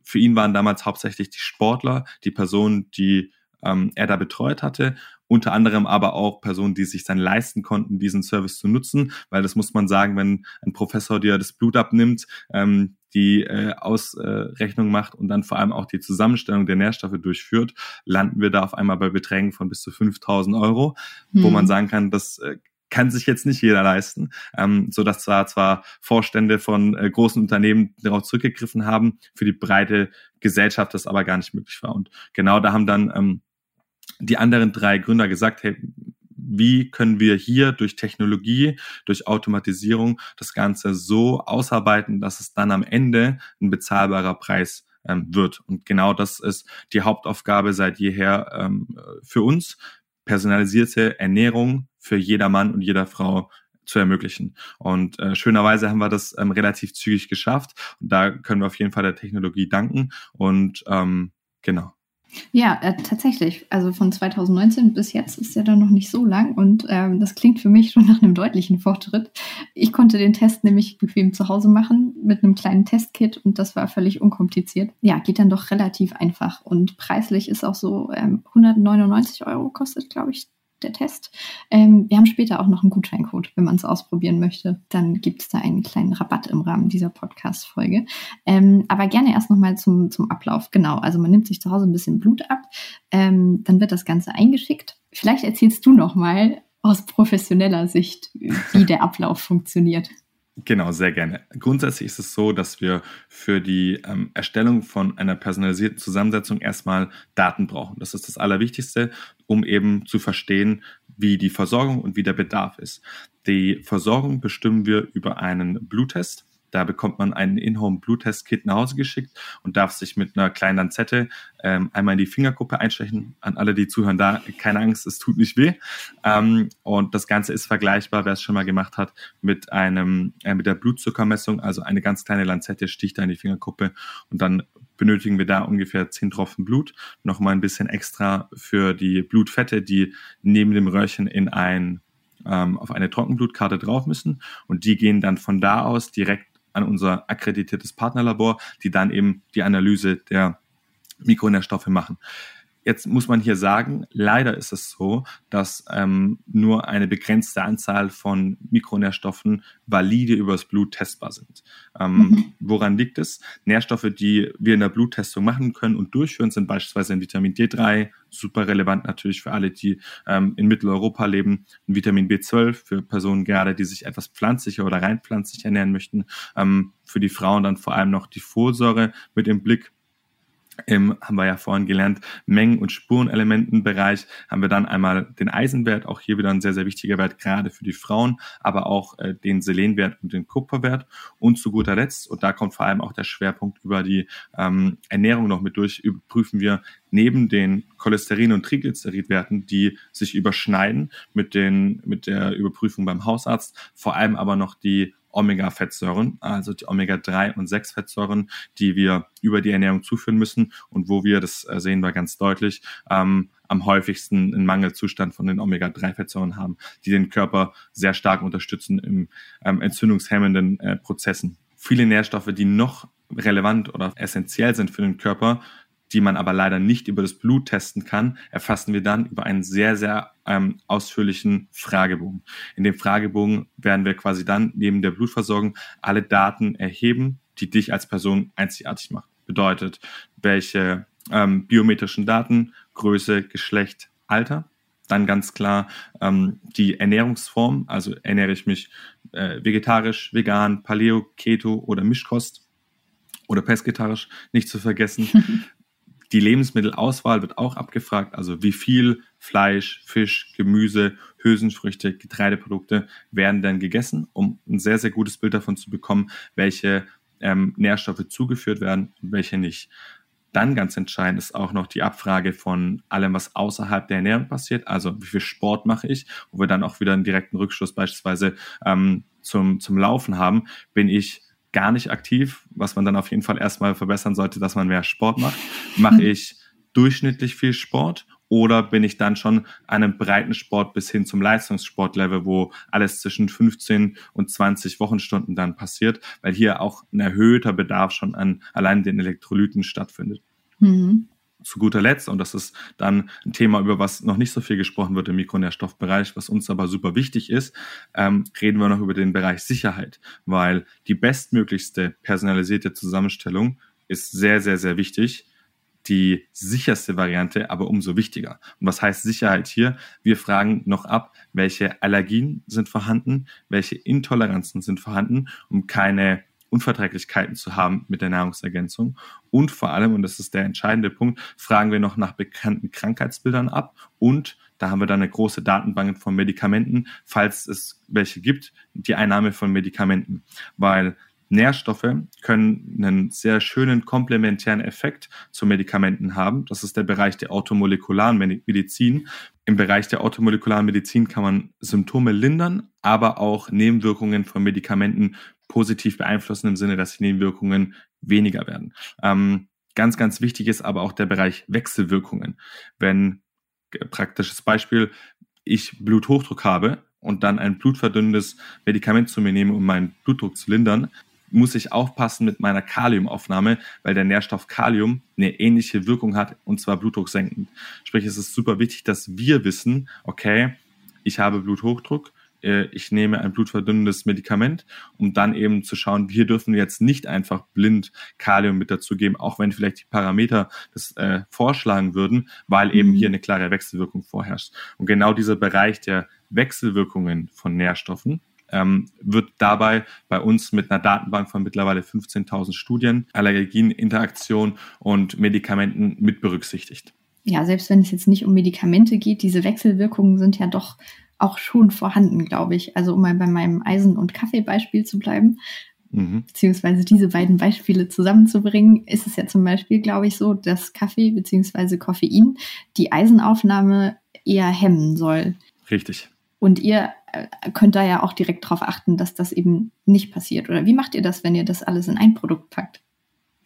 für ihn waren damals hauptsächlich die Sportler, die Personen, die ähm, er da betreut hatte unter anderem aber auch Personen, die sich dann leisten konnten, diesen Service zu nutzen, weil das muss man sagen, wenn ein Professor dir das Blut abnimmt, ähm, die äh, Ausrechnung macht und dann vor allem auch die Zusammenstellung der Nährstoffe durchführt, landen wir da auf einmal bei Beträgen von bis zu 5000 Euro, hm. wo man sagen kann, das äh, kann sich jetzt nicht jeder leisten, ähm, so dass zwar zwar Vorstände von äh, großen Unternehmen darauf zurückgegriffen haben, für die breite Gesellschaft das aber gar nicht möglich war. Und genau da haben dann ähm, die anderen drei Gründer gesagt, hey, wie können wir hier durch Technologie, durch Automatisierung das Ganze so ausarbeiten, dass es dann am Ende ein bezahlbarer Preis ähm, wird. Und genau das ist die Hauptaufgabe seit jeher ähm, für uns, personalisierte Ernährung für jeder Mann und jeder Frau zu ermöglichen. Und äh, schönerweise haben wir das ähm, relativ zügig geschafft. Und da können wir auf jeden Fall der Technologie danken. Und ähm, genau. Ja, äh, tatsächlich. Also von 2019 bis jetzt ist ja dann noch nicht so lang und ähm, das klingt für mich schon nach einem deutlichen Fortschritt. Ich konnte den Test nämlich bequem zu Hause machen mit einem kleinen Testkit und das war völlig unkompliziert. Ja, geht dann doch relativ einfach und preislich ist auch so ähm, 199 Euro kostet, glaube ich, der Test. Ähm, wir haben später auch noch einen Gutscheincode, wenn man es ausprobieren möchte. Dann gibt es da einen kleinen Rabatt im Rahmen dieser Podcast-Folge. Ähm, aber gerne erst nochmal zum, zum Ablauf. Genau, also man nimmt sich zu Hause ein bisschen Blut ab, ähm, dann wird das Ganze eingeschickt. Vielleicht erzählst du nochmal aus professioneller Sicht, wie der Ablauf funktioniert. Genau, sehr gerne. Grundsätzlich ist es so, dass wir für die ähm, Erstellung von einer personalisierten Zusammensetzung erstmal Daten brauchen. Das ist das Allerwichtigste, um eben zu verstehen, wie die Versorgung und wie der Bedarf ist. Die Versorgung bestimmen wir über einen Bluttest. Da bekommt man einen In-Home-Bluttest-Kit nach Hause geschickt und darf sich mit einer kleinen Lanzette ähm, einmal in die Fingerkuppe einstechen. An alle, die zuhören, da keine Angst, es tut nicht weh. Ähm, und das Ganze ist vergleichbar, wer es schon mal gemacht hat, mit einem äh, mit der Blutzuckermessung. Also eine ganz kleine Lanzette sticht da in die Fingerkuppe und dann benötigen wir da ungefähr 10 Tropfen Blut. Nochmal ein bisschen extra für die Blutfette, die neben dem Röhrchen in ein ähm, auf eine Trockenblutkarte drauf müssen und die gehen dann von da aus direkt an unser akkreditiertes Partnerlabor, die dann eben die Analyse der Mikronährstoffe machen. Jetzt muss man hier sagen, leider ist es so, dass ähm, nur eine begrenzte Anzahl von Mikronährstoffen valide übers Blut testbar sind. Ähm, mhm. Woran liegt es? Nährstoffe, die wir in der Bluttestung machen können und durchführen, sind beispielsweise ein Vitamin D3, super relevant natürlich für alle, die ähm, in Mitteleuropa leben, ein Vitamin B12 für Personen gerade, die sich etwas pflanzlicher oder rein pflanzlich ernähren möchten, ähm, für die Frauen dann vor allem noch die Folsäure mit im Blick im, haben wir ja vorhin gelernt, Mengen- und Spurenelementenbereich haben wir dann einmal den Eisenwert, auch hier wieder ein sehr, sehr wichtiger Wert, gerade für die Frauen, aber auch äh, den Selenwert und den Kupferwert. Und zu guter Letzt, und da kommt vor allem auch der Schwerpunkt über die ähm, Ernährung noch mit durch, überprüfen wir neben den Cholesterin- und Triglyceridwerten, die sich überschneiden mit, den, mit der Überprüfung beim Hausarzt, vor allem aber noch die Omega-Fettsäuren, also die Omega-3 und 6-Fettsäuren, die wir über die Ernährung zuführen müssen und wo wir, das äh, sehen wir ganz deutlich, ähm, am häufigsten einen Mangelzustand von den Omega-3-Fettsäuren haben, die den Körper sehr stark unterstützen im ähm, entzündungshemmenden äh, Prozessen. Viele Nährstoffe, die noch relevant oder essentiell sind für den Körper, die man aber leider nicht über das Blut testen kann, erfassen wir dann über einen sehr, sehr ähm, ausführlichen Fragebogen. In dem Fragebogen werden wir quasi dann neben der Blutversorgung alle Daten erheben, die dich als Person einzigartig machen. bedeutet, welche ähm, biometrischen Daten, Größe, Geschlecht, Alter. Dann ganz klar ähm, die Ernährungsform, also ernähre ich mich äh, vegetarisch, vegan, Paleo, Keto oder Mischkost oder pesketarisch, nicht zu vergessen. (laughs) die Lebensmittelauswahl wird auch abgefragt, also wie viel Fleisch, Fisch, Gemüse, Hülsenfrüchte, Getreideprodukte werden denn gegessen, um ein sehr, sehr gutes Bild davon zu bekommen, welche ähm, Nährstoffe zugeführt werden und welche nicht. Dann ganz entscheidend ist auch noch die Abfrage von allem, was außerhalb der Ernährung passiert. Also wie viel Sport mache ich, wo wir dann auch wieder einen direkten Rückschluss beispielsweise ähm, zum, zum Laufen haben. Bin ich gar nicht aktiv, was man dann auf jeden Fall erstmal verbessern sollte, dass man mehr Sport macht. Mache ich durchschnittlich viel Sport oder bin ich dann schon einem breiten Sport bis hin zum Leistungssportlevel, wo alles zwischen 15 und 20 Wochenstunden dann passiert, weil hier auch ein erhöhter Bedarf schon an allein den Elektrolyten stattfindet. Mhm. Zu guter Letzt, und das ist dann ein Thema, über was noch nicht so viel gesprochen wird im Mikronährstoffbereich, was uns aber super wichtig ist, ähm, reden wir noch über den Bereich Sicherheit, weil die bestmöglichste personalisierte Zusammenstellung ist sehr, sehr, sehr wichtig die sicherste Variante, aber umso wichtiger. Und was heißt Sicherheit hier? Wir fragen noch ab, welche Allergien sind vorhanden, welche Intoleranzen sind vorhanden, um keine Unverträglichkeiten zu haben mit der Nahrungsergänzung. Und vor allem, und das ist der entscheidende Punkt, fragen wir noch nach bekannten Krankheitsbildern ab und da haben wir dann eine große Datenbank von Medikamenten, falls es welche gibt, die Einnahme von Medikamenten. Weil Nährstoffe können einen sehr schönen komplementären Effekt zu Medikamenten haben. Das ist der Bereich der automolekularen Medizin. Im Bereich der automolekularen Medizin kann man Symptome lindern, aber auch Nebenwirkungen von Medikamenten positiv beeinflussen im Sinne, dass die Nebenwirkungen weniger werden. Ähm, ganz, ganz wichtig ist aber auch der Bereich Wechselwirkungen. Wenn praktisches Beispiel, ich Bluthochdruck habe und dann ein blutverdünnendes Medikament zu mir nehme, um meinen Blutdruck zu lindern, muss ich aufpassen mit meiner Kaliumaufnahme, weil der Nährstoff Kalium eine ähnliche Wirkung hat und zwar blutdrucksenkend. Sprich, es ist super wichtig, dass wir wissen, okay, ich habe Bluthochdruck, äh, ich nehme ein blutverdünnendes Medikament, um dann eben zu schauen, hier dürfen wir jetzt nicht einfach blind Kalium mit dazugeben, auch wenn vielleicht die Parameter das äh, vorschlagen würden, weil eben mhm. hier eine klare Wechselwirkung vorherrscht. Und genau dieser Bereich der Wechselwirkungen von Nährstoffen, ähm, wird dabei bei uns mit einer Datenbank von mittlerweile 15.000 Studien, Allergien, Interaktion und Medikamenten mit berücksichtigt. Ja, selbst wenn es jetzt nicht um Medikamente geht, diese Wechselwirkungen sind ja doch auch schon vorhanden, glaube ich. Also um mal bei meinem Eisen- und Kaffeebeispiel zu bleiben, mhm. beziehungsweise diese beiden Beispiele zusammenzubringen, ist es ja zum Beispiel, glaube ich, so, dass Kaffee beziehungsweise Koffein die Eisenaufnahme eher hemmen soll. Richtig. Und ihr äh, könnt da ja auch direkt darauf achten, dass das eben nicht passiert. Oder wie macht ihr das, wenn ihr das alles in ein Produkt packt?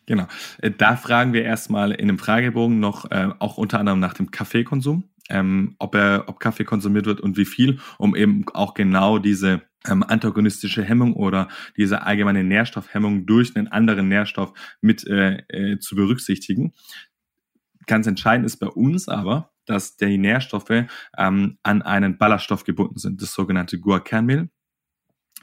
Genau. Äh, da fragen wir erstmal in einem Fragebogen noch äh, auch unter anderem nach dem Kaffeekonsum, ähm, ob er, ob Kaffee konsumiert wird und wie viel, um eben auch genau diese ähm, antagonistische Hemmung oder diese allgemeine Nährstoffhemmung durch einen anderen Nährstoff mit äh, äh, zu berücksichtigen. Ganz entscheidend ist bei uns aber, dass die Nährstoffe ähm, an einen Ballaststoff gebunden sind, das sogenannte Guarkernmehl.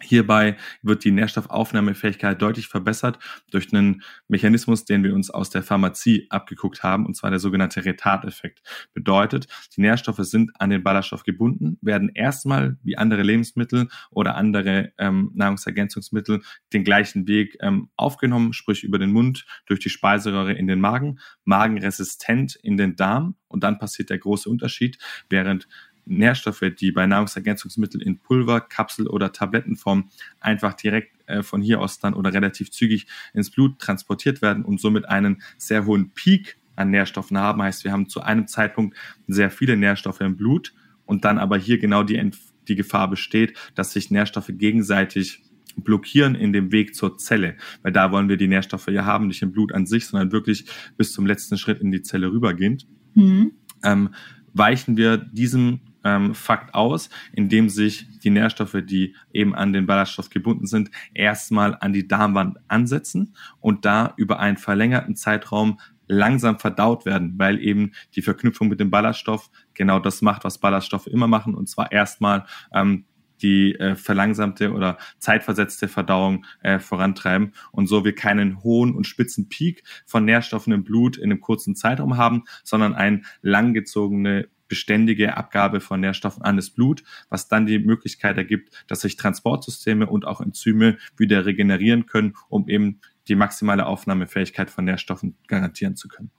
Hierbei wird die Nährstoffaufnahmefähigkeit deutlich verbessert durch einen Mechanismus, den wir uns aus der Pharmazie abgeguckt haben, und zwar der sogenannte Retardeffekt. Bedeutet, die Nährstoffe sind an den Ballaststoff gebunden, werden erstmal wie andere Lebensmittel oder andere ähm, Nahrungsergänzungsmittel den gleichen Weg ähm, aufgenommen, sprich über den Mund, durch die Speiseröhre in den Magen, magenresistent in den Darm und dann passiert der große Unterschied, während Nährstoffe, die bei Nahrungsergänzungsmitteln in Pulver, Kapsel oder Tablettenform einfach direkt äh, von hier aus dann oder relativ zügig ins Blut transportiert werden und somit einen sehr hohen Peak an Nährstoffen haben. Heißt, wir haben zu einem Zeitpunkt sehr viele Nährstoffe im Blut und dann aber hier genau die, die Gefahr besteht, dass sich Nährstoffe gegenseitig blockieren in dem Weg zur Zelle, weil da wollen wir die Nährstoffe ja haben, nicht im Blut an sich, sondern wirklich bis zum letzten Schritt in die Zelle rübergehend. Mhm. Ähm, weichen wir diesem ähm, Fakt aus, indem sich die Nährstoffe, die eben an den Ballaststoff gebunden sind, erstmal an die Darmwand ansetzen und da über einen verlängerten Zeitraum langsam verdaut werden, weil eben die Verknüpfung mit dem Ballaststoff genau das macht, was Ballaststoffe immer machen, und zwar erstmal ähm, die äh, verlangsamte oder zeitversetzte Verdauung äh, vorantreiben. Und so wir keinen hohen und spitzen Peak von Nährstoffen im Blut in einem kurzen Zeitraum haben, sondern eine langgezogene beständige Abgabe von Nährstoffen an das Blut, was dann die Möglichkeit ergibt, dass sich Transportsysteme und auch Enzyme wieder regenerieren können, um eben die maximale Aufnahmefähigkeit von Nährstoffen garantieren zu können.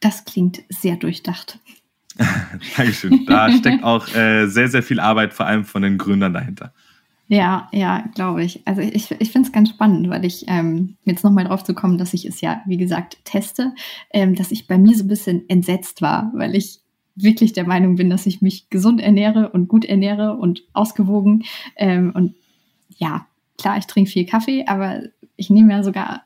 Das klingt sehr durchdacht. (laughs) Dankeschön. Da steckt auch äh, sehr, sehr viel Arbeit, vor allem von den Gründern dahinter. Ja, ja, glaube ich. Also ich, ich finde es ganz spannend, weil ich ähm, jetzt nochmal drauf zu kommen, dass ich es ja, wie gesagt, teste, ähm, dass ich bei mir so ein bisschen entsetzt war, weil ich wirklich der Meinung bin, dass ich mich gesund ernähre und gut ernähre und ausgewogen. Ähm, und ja, klar, ich trinke viel Kaffee, aber ich nehme ja sogar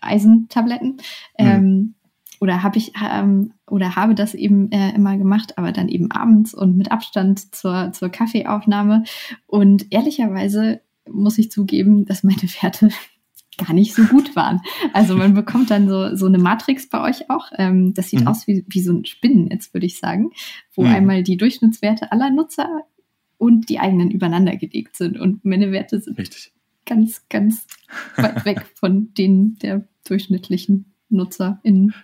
Eisentabletten. Mhm. Ähm, oder habe ich ähm, oder habe das eben äh, immer gemacht, aber dann eben abends und mit Abstand zur, zur Kaffeeaufnahme. Und ehrlicherweise muss ich zugeben, dass meine Werte gar nicht so gut waren. Also man bekommt dann so, so eine Matrix bei euch auch. Ähm, das sieht mhm. aus wie, wie so ein Spinnennetz, würde ich sagen, wo mhm. einmal die Durchschnittswerte aller Nutzer und die eigenen übereinander gelegt sind. Und meine Werte sind Richtig. ganz, ganz weit weg von denen der durchschnittlichen NutzerInnen.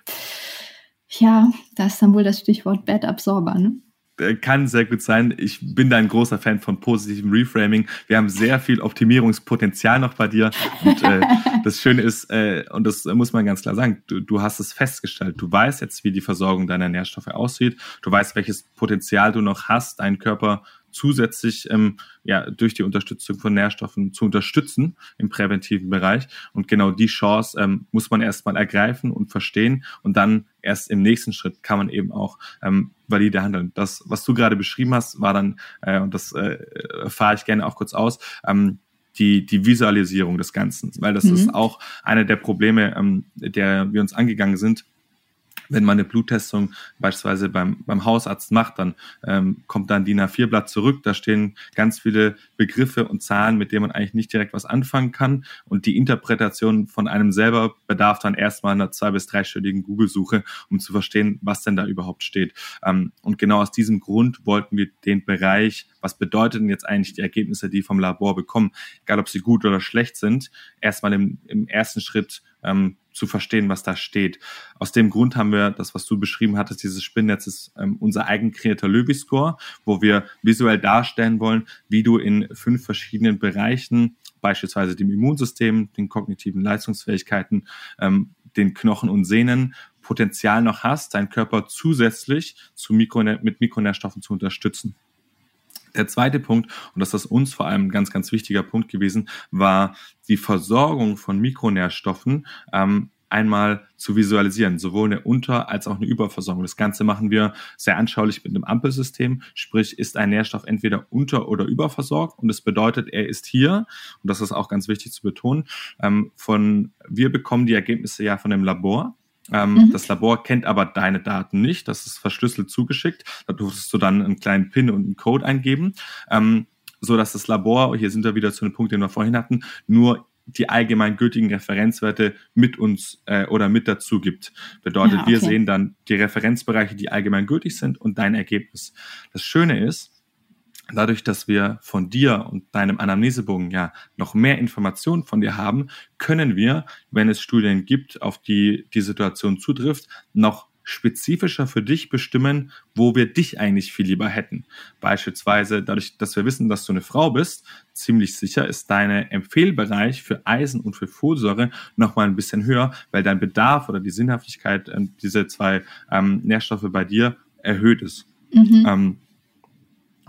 Ja, da ist dann wohl das Stichwort Bad Absorber, ne? Äh, kann sehr gut sein. Ich bin da ein großer Fan von positivem Reframing. Wir haben sehr viel Optimierungspotenzial noch bei dir. Und äh, (laughs) das Schöne ist, äh, und das muss man ganz klar sagen, du, du hast es festgestellt. Du weißt jetzt, wie die Versorgung deiner Nährstoffe aussieht. Du weißt, welches Potenzial du noch hast, deinen Körper zusätzlich ähm, ja, durch die Unterstützung von Nährstoffen zu unterstützen im präventiven Bereich. Und genau die Chance ähm, muss man erstmal ergreifen und verstehen. Und dann erst im nächsten Schritt kann man eben auch ähm, valide handeln. Das, was du gerade beschrieben hast, war dann, äh, und das äh, fahre ich gerne auch kurz aus, ähm, die, die Visualisierung des Ganzen, weil das mhm. ist auch eine der Probleme, ähm, der wir uns angegangen sind wenn man eine Bluttestung beispielsweise beim, beim Hausarzt macht, dann ähm, kommt dann DIN A4-Blatt zurück. Da stehen ganz viele Begriffe und Zahlen, mit denen man eigentlich nicht direkt was anfangen kann. Und die Interpretation von einem selber bedarf dann erstmal einer zwei- bis dreistündigen Google-Suche, um zu verstehen, was denn da überhaupt steht. Ähm, und genau aus diesem Grund wollten wir den Bereich, was bedeuten jetzt eigentlich die Ergebnisse, die vom Labor bekommen, egal ob sie gut oder schlecht sind, erstmal im, im ersten Schritt ähm, zu verstehen, was da steht. Aus dem Grund haben wir das, was du beschrieben hattest, dieses Spinnnetz ist ähm, unser eigen kreierter Löwy-Score, wo wir visuell darstellen wollen, wie du in fünf verschiedenen Bereichen, beispielsweise dem Immunsystem, den kognitiven Leistungsfähigkeiten, ähm, den Knochen und Sehnen, Potenzial noch hast, deinen Körper zusätzlich zu Mikro mit Mikronährstoffen zu unterstützen. Der zweite Punkt, und das ist uns vor allem ein ganz, ganz wichtiger Punkt gewesen, war die Versorgung von Mikronährstoffen ähm, einmal zu visualisieren, sowohl eine Unter- als auch eine Überversorgung. Das Ganze machen wir sehr anschaulich mit einem Ampelsystem, sprich ist ein Nährstoff entweder unter- oder überversorgt und das bedeutet, er ist hier, und das ist auch ganz wichtig zu betonen, ähm, von, wir bekommen die Ergebnisse ja von dem Labor, ähm, mhm. Das Labor kennt aber deine Daten nicht. Das ist verschlüsselt zugeschickt. Da durftest du dann einen kleinen PIN und einen Code eingeben, ähm, so dass das Labor, hier sind wir wieder zu dem Punkt, den wir vorhin hatten, nur die allgemeingültigen Referenzwerte mit uns äh, oder mit dazu gibt. Bedeutet, ja, okay. wir sehen dann die Referenzbereiche, die allgemeingültig sind und dein Ergebnis. Das Schöne ist, dadurch, dass wir von dir und deinem Anamnesebogen ja noch mehr Informationen von dir haben, können wir, wenn es Studien gibt, auf die die Situation zutrifft, noch spezifischer für dich bestimmen, wo wir dich eigentlich viel lieber hätten. Beispielsweise dadurch, dass wir wissen, dass du eine Frau bist, ziemlich sicher ist deine Empfehlbereich für Eisen und für Folsäure nochmal ein bisschen höher, weil dein Bedarf oder die Sinnhaftigkeit äh, diese zwei ähm, Nährstoffe bei dir erhöht ist. Mhm. Ähm,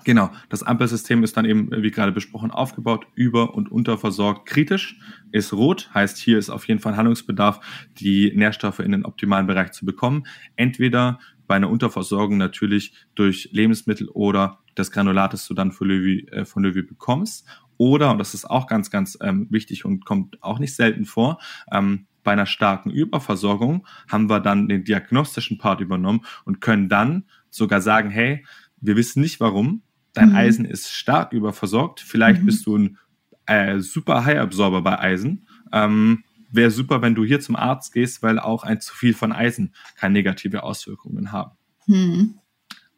Genau, das Ampelsystem ist dann eben, wie gerade besprochen, aufgebaut, über- und unterversorgt kritisch, ist rot, heißt hier ist auf jeden Fall Handlungsbedarf, die Nährstoffe in den optimalen Bereich zu bekommen. Entweder bei einer Unterversorgung natürlich durch Lebensmittel oder das Granulat, das du dann von Löwy, äh, von Löwy bekommst. Oder, und das ist auch ganz, ganz ähm, wichtig und kommt auch nicht selten vor, ähm, bei einer starken Überversorgung haben wir dann den diagnostischen Part übernommen und können dann sogar sagen, hey, wir wissen nicht warum, dein mhm. Eisen ist stark überversorgt. Vielleicht mhm. bist du ein äh, super High-Absorber bei Eisen. Ähm, Wäre super, wenn du hier zum Arzt gehst, weil auch ein zu viel von Eisen kann negative Auswirkungen haben. Mhm.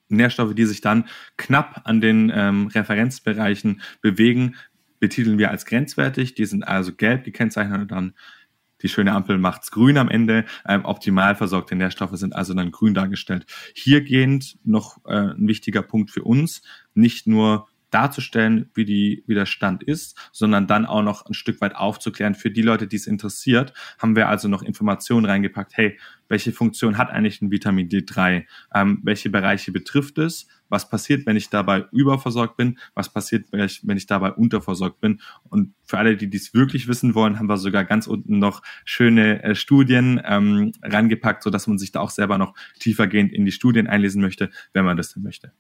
Nährstoffe, die sich dann knapp an den ähm, Referenzbereichen bewegen, betiteln wir als grenzwertig. Die sind also gelb gekennzeichnet und dann die schöne Ampel macht's grün am Ende. Ähm, optimal versorgte Nährstoffe sind also dann grün dargestellt. Hiergehend noch äh, ein wichtiger Punkt für uns, nicht nur darzustellen, wie, die, wie der Stand ist, sondern dann auch noch ein Stück weit aufzuklären. Für die Leute, die es interessiert, haben wir also noch Informationen reingepackt. Hey, welche Funktion hat eigentlich ein Vitamin D3? Ähm, welche Bereiche betrifft es? Was passiert, wenn ich dabei überversorgt bin? Was passiert, wenn ich, wenn ich dabei unterversorgt bin? Und für alle, die dies wirklich wissen wollen, haben wir sogar ganz unten noch schöne äh, Studien ähm, rangepackt, sodass man sich da auch selber noch tiefergehend in die Studien einlesen möchte, wenn man das denn möchte.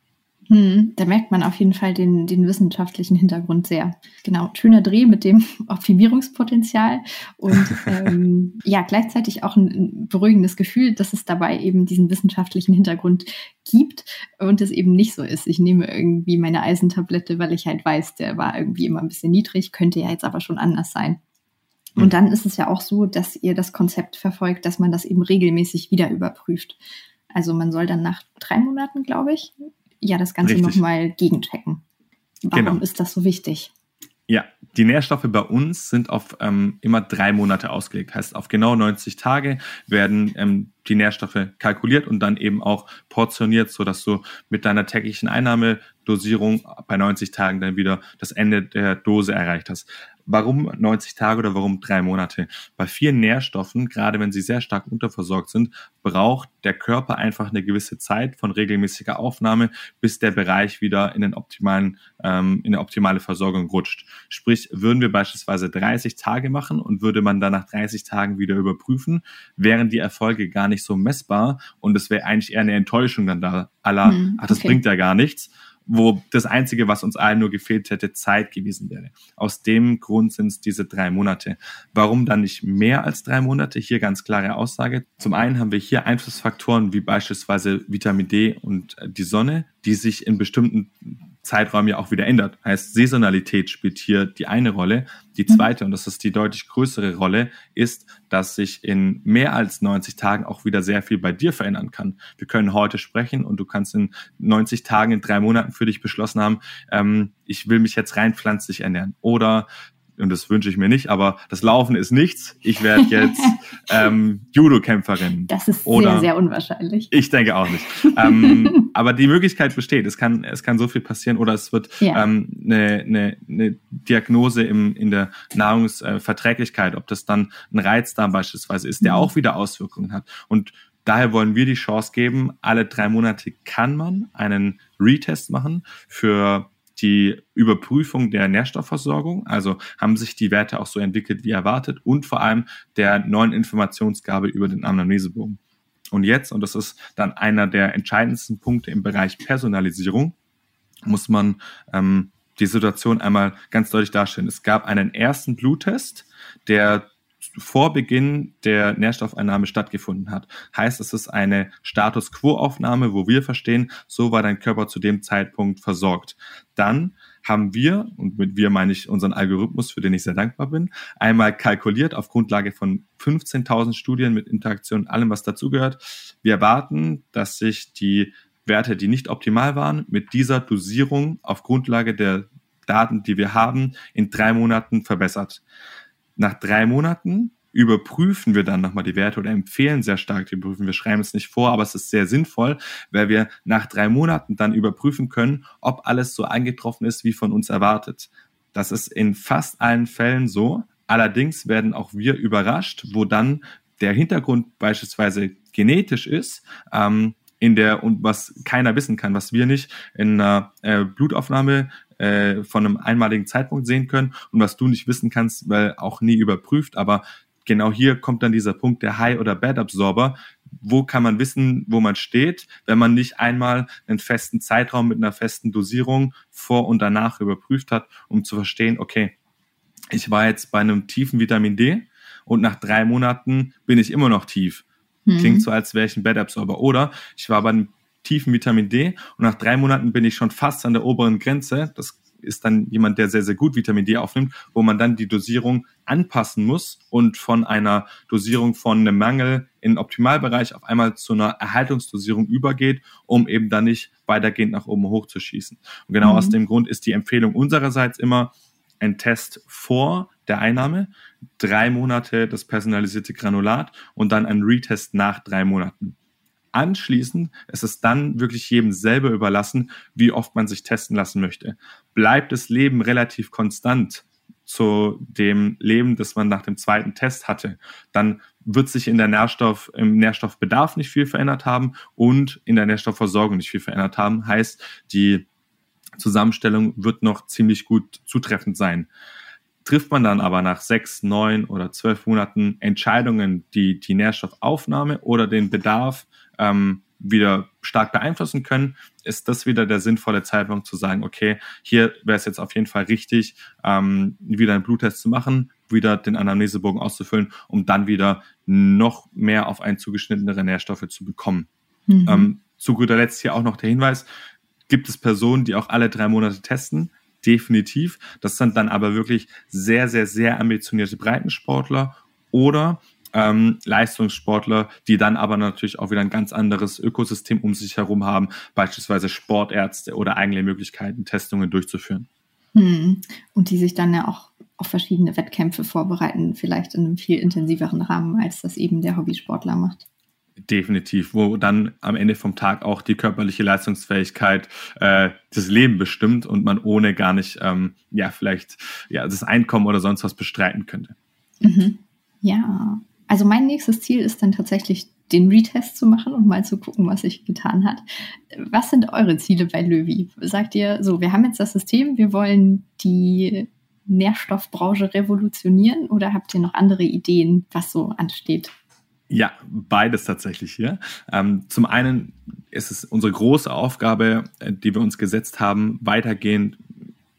Hm, da merkt man auf jeden Fall den, den wissenschaftlichen Hintergrund sehr. Genau, schöner Dreh mit dem (laughs) Optimierungspotenzial und (laughs) ähm, ja, gleichzeitig auch ein, ein, beruhigendes Gefühl, dass es dabei eben diesen wissenschaftlichen Hintergrund gibt und es eben nicht so ist. Ich nehme irgendwie meine Eisentablette, weil ich halt weiß, der war irgendwie immer ein bisschen niedrig, könnte ja jetzt aber schon anders sein. Und hm. dann ist es ja auch so, dass ihr das Konzept verfolgt, dass man das eben regelmäßig wieder überprüft. Also man soll dann nach drei Monaten, glaube ich, ja das Ganze nochmal gegenchecken. Warum genau. ist das so wichtig? Ja, die Nährstoffe bei uns sind auf ähm, immer drei Monate ausgelegt. Heißt, auf genau 90 Tage werden ähm, die Nährstoffe kalkuliert und dann eben auch portioniert, so dass du mit deiner täglichen Einnahmedosierung bei 90 Tagen dann wieder das Ende der Dose erreicht hast. Warum 90 Tage oder warum drei Monate? Bei vielen Nährstoffen, gerade wenn sie sehr stark unterversorgt sind, braucht der Körper einfach eine gewisse Zeit von regelmäßiger Aufnahme, bis der Bereich wieder in den optimalen, ähm, in eine optimale Versorgung rutscht. Sprich, würden wir beispielsweise 30 Tage machen und würde man dann nach 30 Tagen wieder überprüfen, wären die Erfolge gar nicht so messbar und es wäre eigentlich eher eine Enttäuschung dann da aller, hm, ach, das okay. bringt ja gar nichts wo das Einzige, was uns allen nur gefehlt hätte, Zeit gewesen wäre. Aus dem Grund sind es diese drei Monate. Warum dann nicht mehr als drei Monate? Hier ganz klare Aussage. Zum einen haben wir hier Einflussfaktoren wie beispielsweise Vitamin D und die Sonne, die sich in bestimmten Zeitraum ja auch wieder ändert. Heißt, Saisonalität spielt hier die eine Rolle. Die mhm. zweite, und das ist die deutlich größere Rolle, ist, dass sich in mehr als 90 Tagen auch wieder sehr viel bei dir verändern kann. Wir können heute sprechen und du kannst in 90 Tagen, in drei Monaten für dich beschlossen haben, ähm, ich will mich jetzt rein pflanzlich ernähren. Oder und das wünsche ich mir nicht, aber das Laufen ist nichts. Ich werde jetzt (laughs) ähm, Judo-Kämpferin. Das ist Oder, sehr, sehr unwahrscheinlich. Ich denke auch nicht. ähm, (laughs) aber die Möglichkeit besteht. Es kann, es kann so viel passieren oder es wird ja. ähm, eine, eine, eine Diagnose im, in der Nahrungsverträglichkeit, ob das dann ein Reizdarm beispielsweise ist, der mhm. auch wieder Auswirkungen hat. Und Daher wollen wir die Chance geben, alle drei Monate kann man einen Retest machen für die Überprüfung der Nährstoffversorgung, also haben sich die Werte auch so entwickelt wie erwartet und vor allem der neuen Informationsgabe über den Anamnesebogen. Und jetzt, und das ist dann einer der entscheidendsten Punkte im Bereich Personalisierung, muss man ähm, die Situation einmal ganz deutlich darstellen. Es gab einen ersten Bluttest, der vor Beginn der Nährstoffeinnahme stattgefunden hat. Heißt, es ist eine Status Quo-Aufnahme, wo wir verstehen, so war dein Körper zu dem Zeitpunkt versorgt. Dann haben wir, und mit wir meine ich unseren Algorithmus, für den ich sehr dankbar bin, einmal kalkuliert auf Grundlage von 15.000 Studien mit Interaktion allem, was dazugehört. Wir erwarten, dass sich die Werte, die nicht optimal waren, mit dieser Dosierung auf Grundlage der Daten, die wir haben, in drei Monaten verbessert. Nach drei Monaten überprüfen wir dann nochmal die Werte oder empfehlen sehr stark die Prüfen. Wir schreiben es nicht vor, aber es ist sehr sinnvoll, weil wir nach drei Monaten dann überprüfen können, ob alles so eingetroffen ist, wie von uns erwartet. Das ist in fast allen Fällen so. Allerdings werden auch wir überrascht, wo dann der Hintergrund beispielsweise genetisch ist, ähm, in der und was keiner wissen kann, was wir nicht in einer äh, Blutaufnahme äh, von einem einmaligen Zeitpunkt sehen können und was du nicht wissen kannst, weil auch nie überprüft. Aber genau hier kommt dann dieser Punkt der High- oder Bad-Absorber. Wo kann man wissen, wo man steht, wenn man nicht einmal einen festen Zeitraum mit einer festen Dosierung vor und danach überprüft hat, um zu verstehen, okay, ich war jetzt bei einem tiefen Vitamin D und nach drei Monaten bin ich immer noch tief. Mhm. Klingt so, als wäre ich ein Bad-Absorber. Oder ich war bei einem tiefen Vitamin D und nach drei Monaten bin ich schon fast an der oberen Grenze. Das ist dann jemand, der sehr, sehr gut Vitamin D aufnimmt, wo man dann die Dosierung anpassen muss und von einer Dosierung von einem Mangel in Optimalbereich auf einmal zu einer Erhaltungsdosierung übergeht, um eben dann nicht weitergehend nach oben hochzuschießen. Und genau mhm. aus dem Grund ist die Empfehlung unsererseits immer, ein Test vor der Einnahme, drei Monate das personalisierte Granulat und dann ein Retest nach drei Monaten. Anschließend ist es dann wirklich jedem selber überlassen, wie oft man sich testen lassen möchte. Bleibt das Leben relativ konstant zu dem Leben, das man nach dem zweiten Test hatte, dann wird sich in der Nährstoff, im Nährstoffbedarf nicht viel verändert haben und in der Nährstoffversorgung nicht viel verändert haben. Heißt, die Zusammenstellung wird noch ziemlich gut zutreffend sein. Trifft man dann aber nach sechs, neun oder zwölf Monaten Entscheidungen, die die Nährstoffaufnahme oder den Bedarf ähm, wieder stark beeinflussen können, ist das wieder der sinnvolle Zeitpunkt zu sagen, okay, hier wäre es jetzt auf jeden Fall richtig, ähm, wieder einen Bluttest zu machen, wieder den Anamnesebogen auszufüllen, um dann wieder noch mehr auf ein zugeschnittenere Nährstoffe zu bekommen. Mhm. Ähm, zu guter Letzt hier auch noch der Hinweis, gibt es Personen, die auch alle drei Monate testen, definitiv. Das sind dann aber wirklich sehr, sehr, sehr ambitionierte Breitensportler oder ähm, Leistungssportler, die dann aber natürlich auch wieder ein ganz anderes Ökosystem um sich herum haben, beispielsweise Sportärzte oder eigene Möglichkeiten, Testungen durchzuführen. Hm. Und die sich dann ja auch auf verschiedene Wettkämpfe vorbereiten, vielleicht in einem viel intensiveren Rahmen, als das eben der Hobbysportler macht. Definitiv, wo dann am Ende vom Tag auch die körperliche Leistungsfähigkeit äh, das Leben bestimmt und man ohne gar nicht, ähm, ja, vielleicht ja, das Einkommen oder sonst was bestreiten könnte. Mhm. Ja, also mein nächstes Ziel ist dann tatsächlich den Retest zu machen und mal zu gucken, was sich getan hat. Was sind eure Ziele bei Löwy? Sagt ihr so, wir haben jetzt das System, wir wollen die Nährstoffbranche revolutionieren oder habt ihr noch andere Ideen, was so ansteht? Ja, beides tatsächlich hier. Ähm, zum einen ist es unsere große Aufgabe, äh, die wir uns gesetzt haben, weitergehend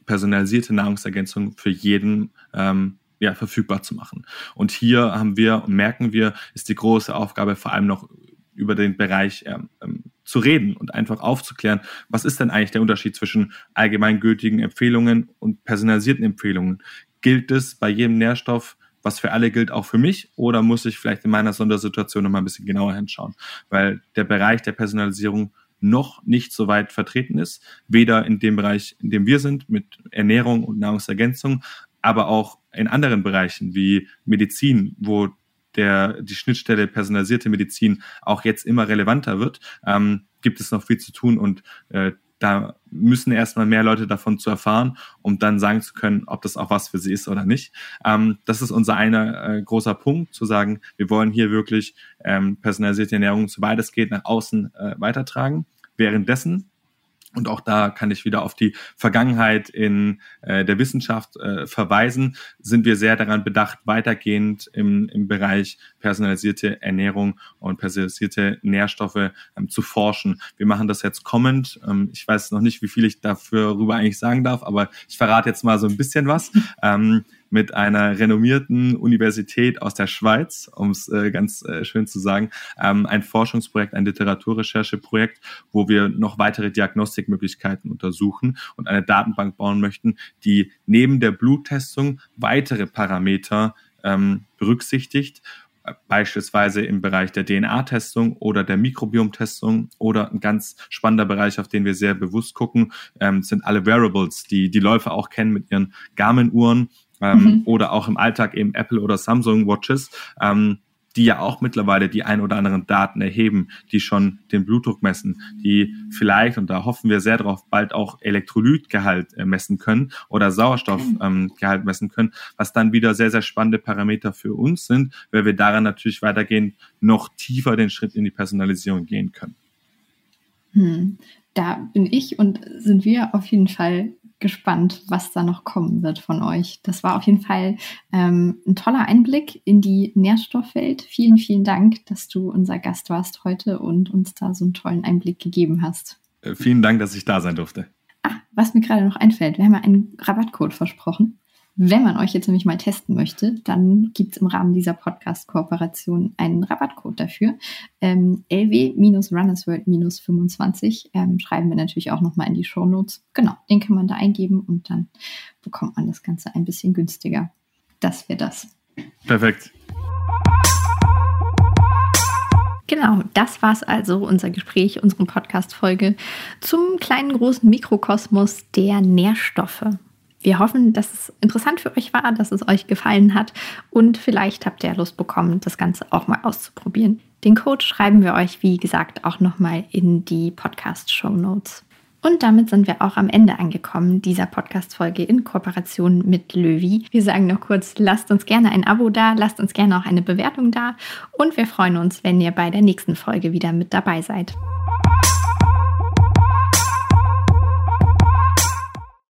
personalisierte Nahrungsergänzung für jeden ähm, ja, verfügbar zu machen. Und hier haben wir, merken wir, ist die große Aufgabe vor allem noch über den Bereich ähm, ähm, zu reden und einfach aufzuklären, was ist denn eigentlich der Unterschied zwischen allgemeingültigen Empfehlungen und personalisierten Empfehlungen? Gilt es bei jedem Nährstoff, was für alle gilt, auch für mich? Oder muss ich vielleicht in meiner Sondersituation nochmal ein bisschen genauer hinschauen? Weil der Bereich der Personalisierung noch nicht so weit vertreten ist, weder in dem Bereich, in dem wir sind, mit Ernährung und Nahrungsergänzung, aber auch in anderen Bereichen wie Medizin, wo der, die Schnittstelle personalisierte Medizin auch jetzt immer relevanter wird, ähm, gibt es noch viel zu tun und äh, da müssen erstmal mehr Leute davon zu erfahren, um dann sagen zu können, ob das auch was für sie ist oder nicht. Ähm, das ist unser einer äh, großer Punkt, zu sagen, wir wollen hier wirklich ähm, personalisierte Ernährung, soweit es geht, nach außen äh, weitertragen. Währenddessen und auch da kann ich wieder auf die Vergangenheit in äh, der Wissenschaft äh, verweisen. Sind wir sehr daran bedacht, weitergehend im, im Bereich personalisierte Ernährung und personalisierte Nährstoffe ähm, zu forschen. Wir machen das jetzt kommend. Ähm, ich weiß noch nicht, wie viel ich dafür rüber eigentlich sagen darf, aber ich verrate jetzt mal so ein bisschen was. (laughs) Ähm, mit einer renommierten Universität aus der Schweiz, um es äh, ganz äh, schön zu sagen, ähm, ein Forschungsprojekt, ein Literaturrechercheprojekt, wo wir noch weitere Diagnostikmöglichkeiten untersuchen und eine Datenbank bauen möchten, die neben der Bluttestung weitere Parameter ähm, berücksichtigt beispielsweise im Bereich der DNA-Testung oder der Mikrobiom-Testung oder ein ganz spannender Bereich, auf den wir sehr bewusst gucken, ähm, sind alle Wearables, die die Läufer auch kennen mit ihren Garmin-Uhren ähm, mhm. oder auch im Alltag eben Apple oder Samsung Watches, ähm, die ja auch mittlerweile die ein oder anderen Daten erheben, die schon den Blutdruck messen, die vielleicht, und da hoffen wir sehr drauf, bald auch Elektrolytgehalt äh, messen können oder Sauerstoffgehalt ähm, messen können, was dann wieder sehr, sehr spannende Parameter für uns sind, weil wir daran natürlich weitergehend noch tiefer den Schritt in die Personalisierung gehen können. Hm. Da bin ich und sind wir auf jeden Fall gespannt, was da noch kommen wird von euch. Das war auf jeden Fall ähm, ein toller Einblick in die Nährstoffwelt. Vielen, vielen Dank, dass du unser Gast warst heute und uns da so einen tollen Einblick gegeben hast. Äh, vielen Dank, dass ich da sein durfte. Ah, was mir gerade noch einfällt, wir haben ja einen Rabattcode versprochen. Wenn man euch jetzt nämlich mal testen möchte, dann gibt es im Rahmen dieser Podcast-Kooperation einen Rabattcode dafür. Ähm, LW-Runnersworld-25 ähm, schreiben wir natürlich auch nochmal in die Show Notes. Genau, den kann man da eingeben und dann bekommt man das Ganze ein bisschen günstiger. Das wäre das. Perfekt. Genau, das war's also, unser Gespräch, unsere Podcast-Folge zum kleinen großen Mikrokosmos der Nährstoffe. Wir hoffen, dass es interessant für euch war, dass es euch gefallen hat und vielleicht habt ihr Lust bekommen, das Ganze auch mal auszuprobieren. Den Code schreiben wir euch, wie gesagt, auch nochmal in die Podcast-Show Notes. Und damit sind wir auch am Ende angekommen dieser Podcast-Folge in Kooperation mit Löwy. Wir sagen noch kurz, lasst uns gerne ein Abo da, lasst uns gerne auch eine Bewertung da und wir freuen uns, wenn ihr bei der nächsten Folge wieder mit dabei seid.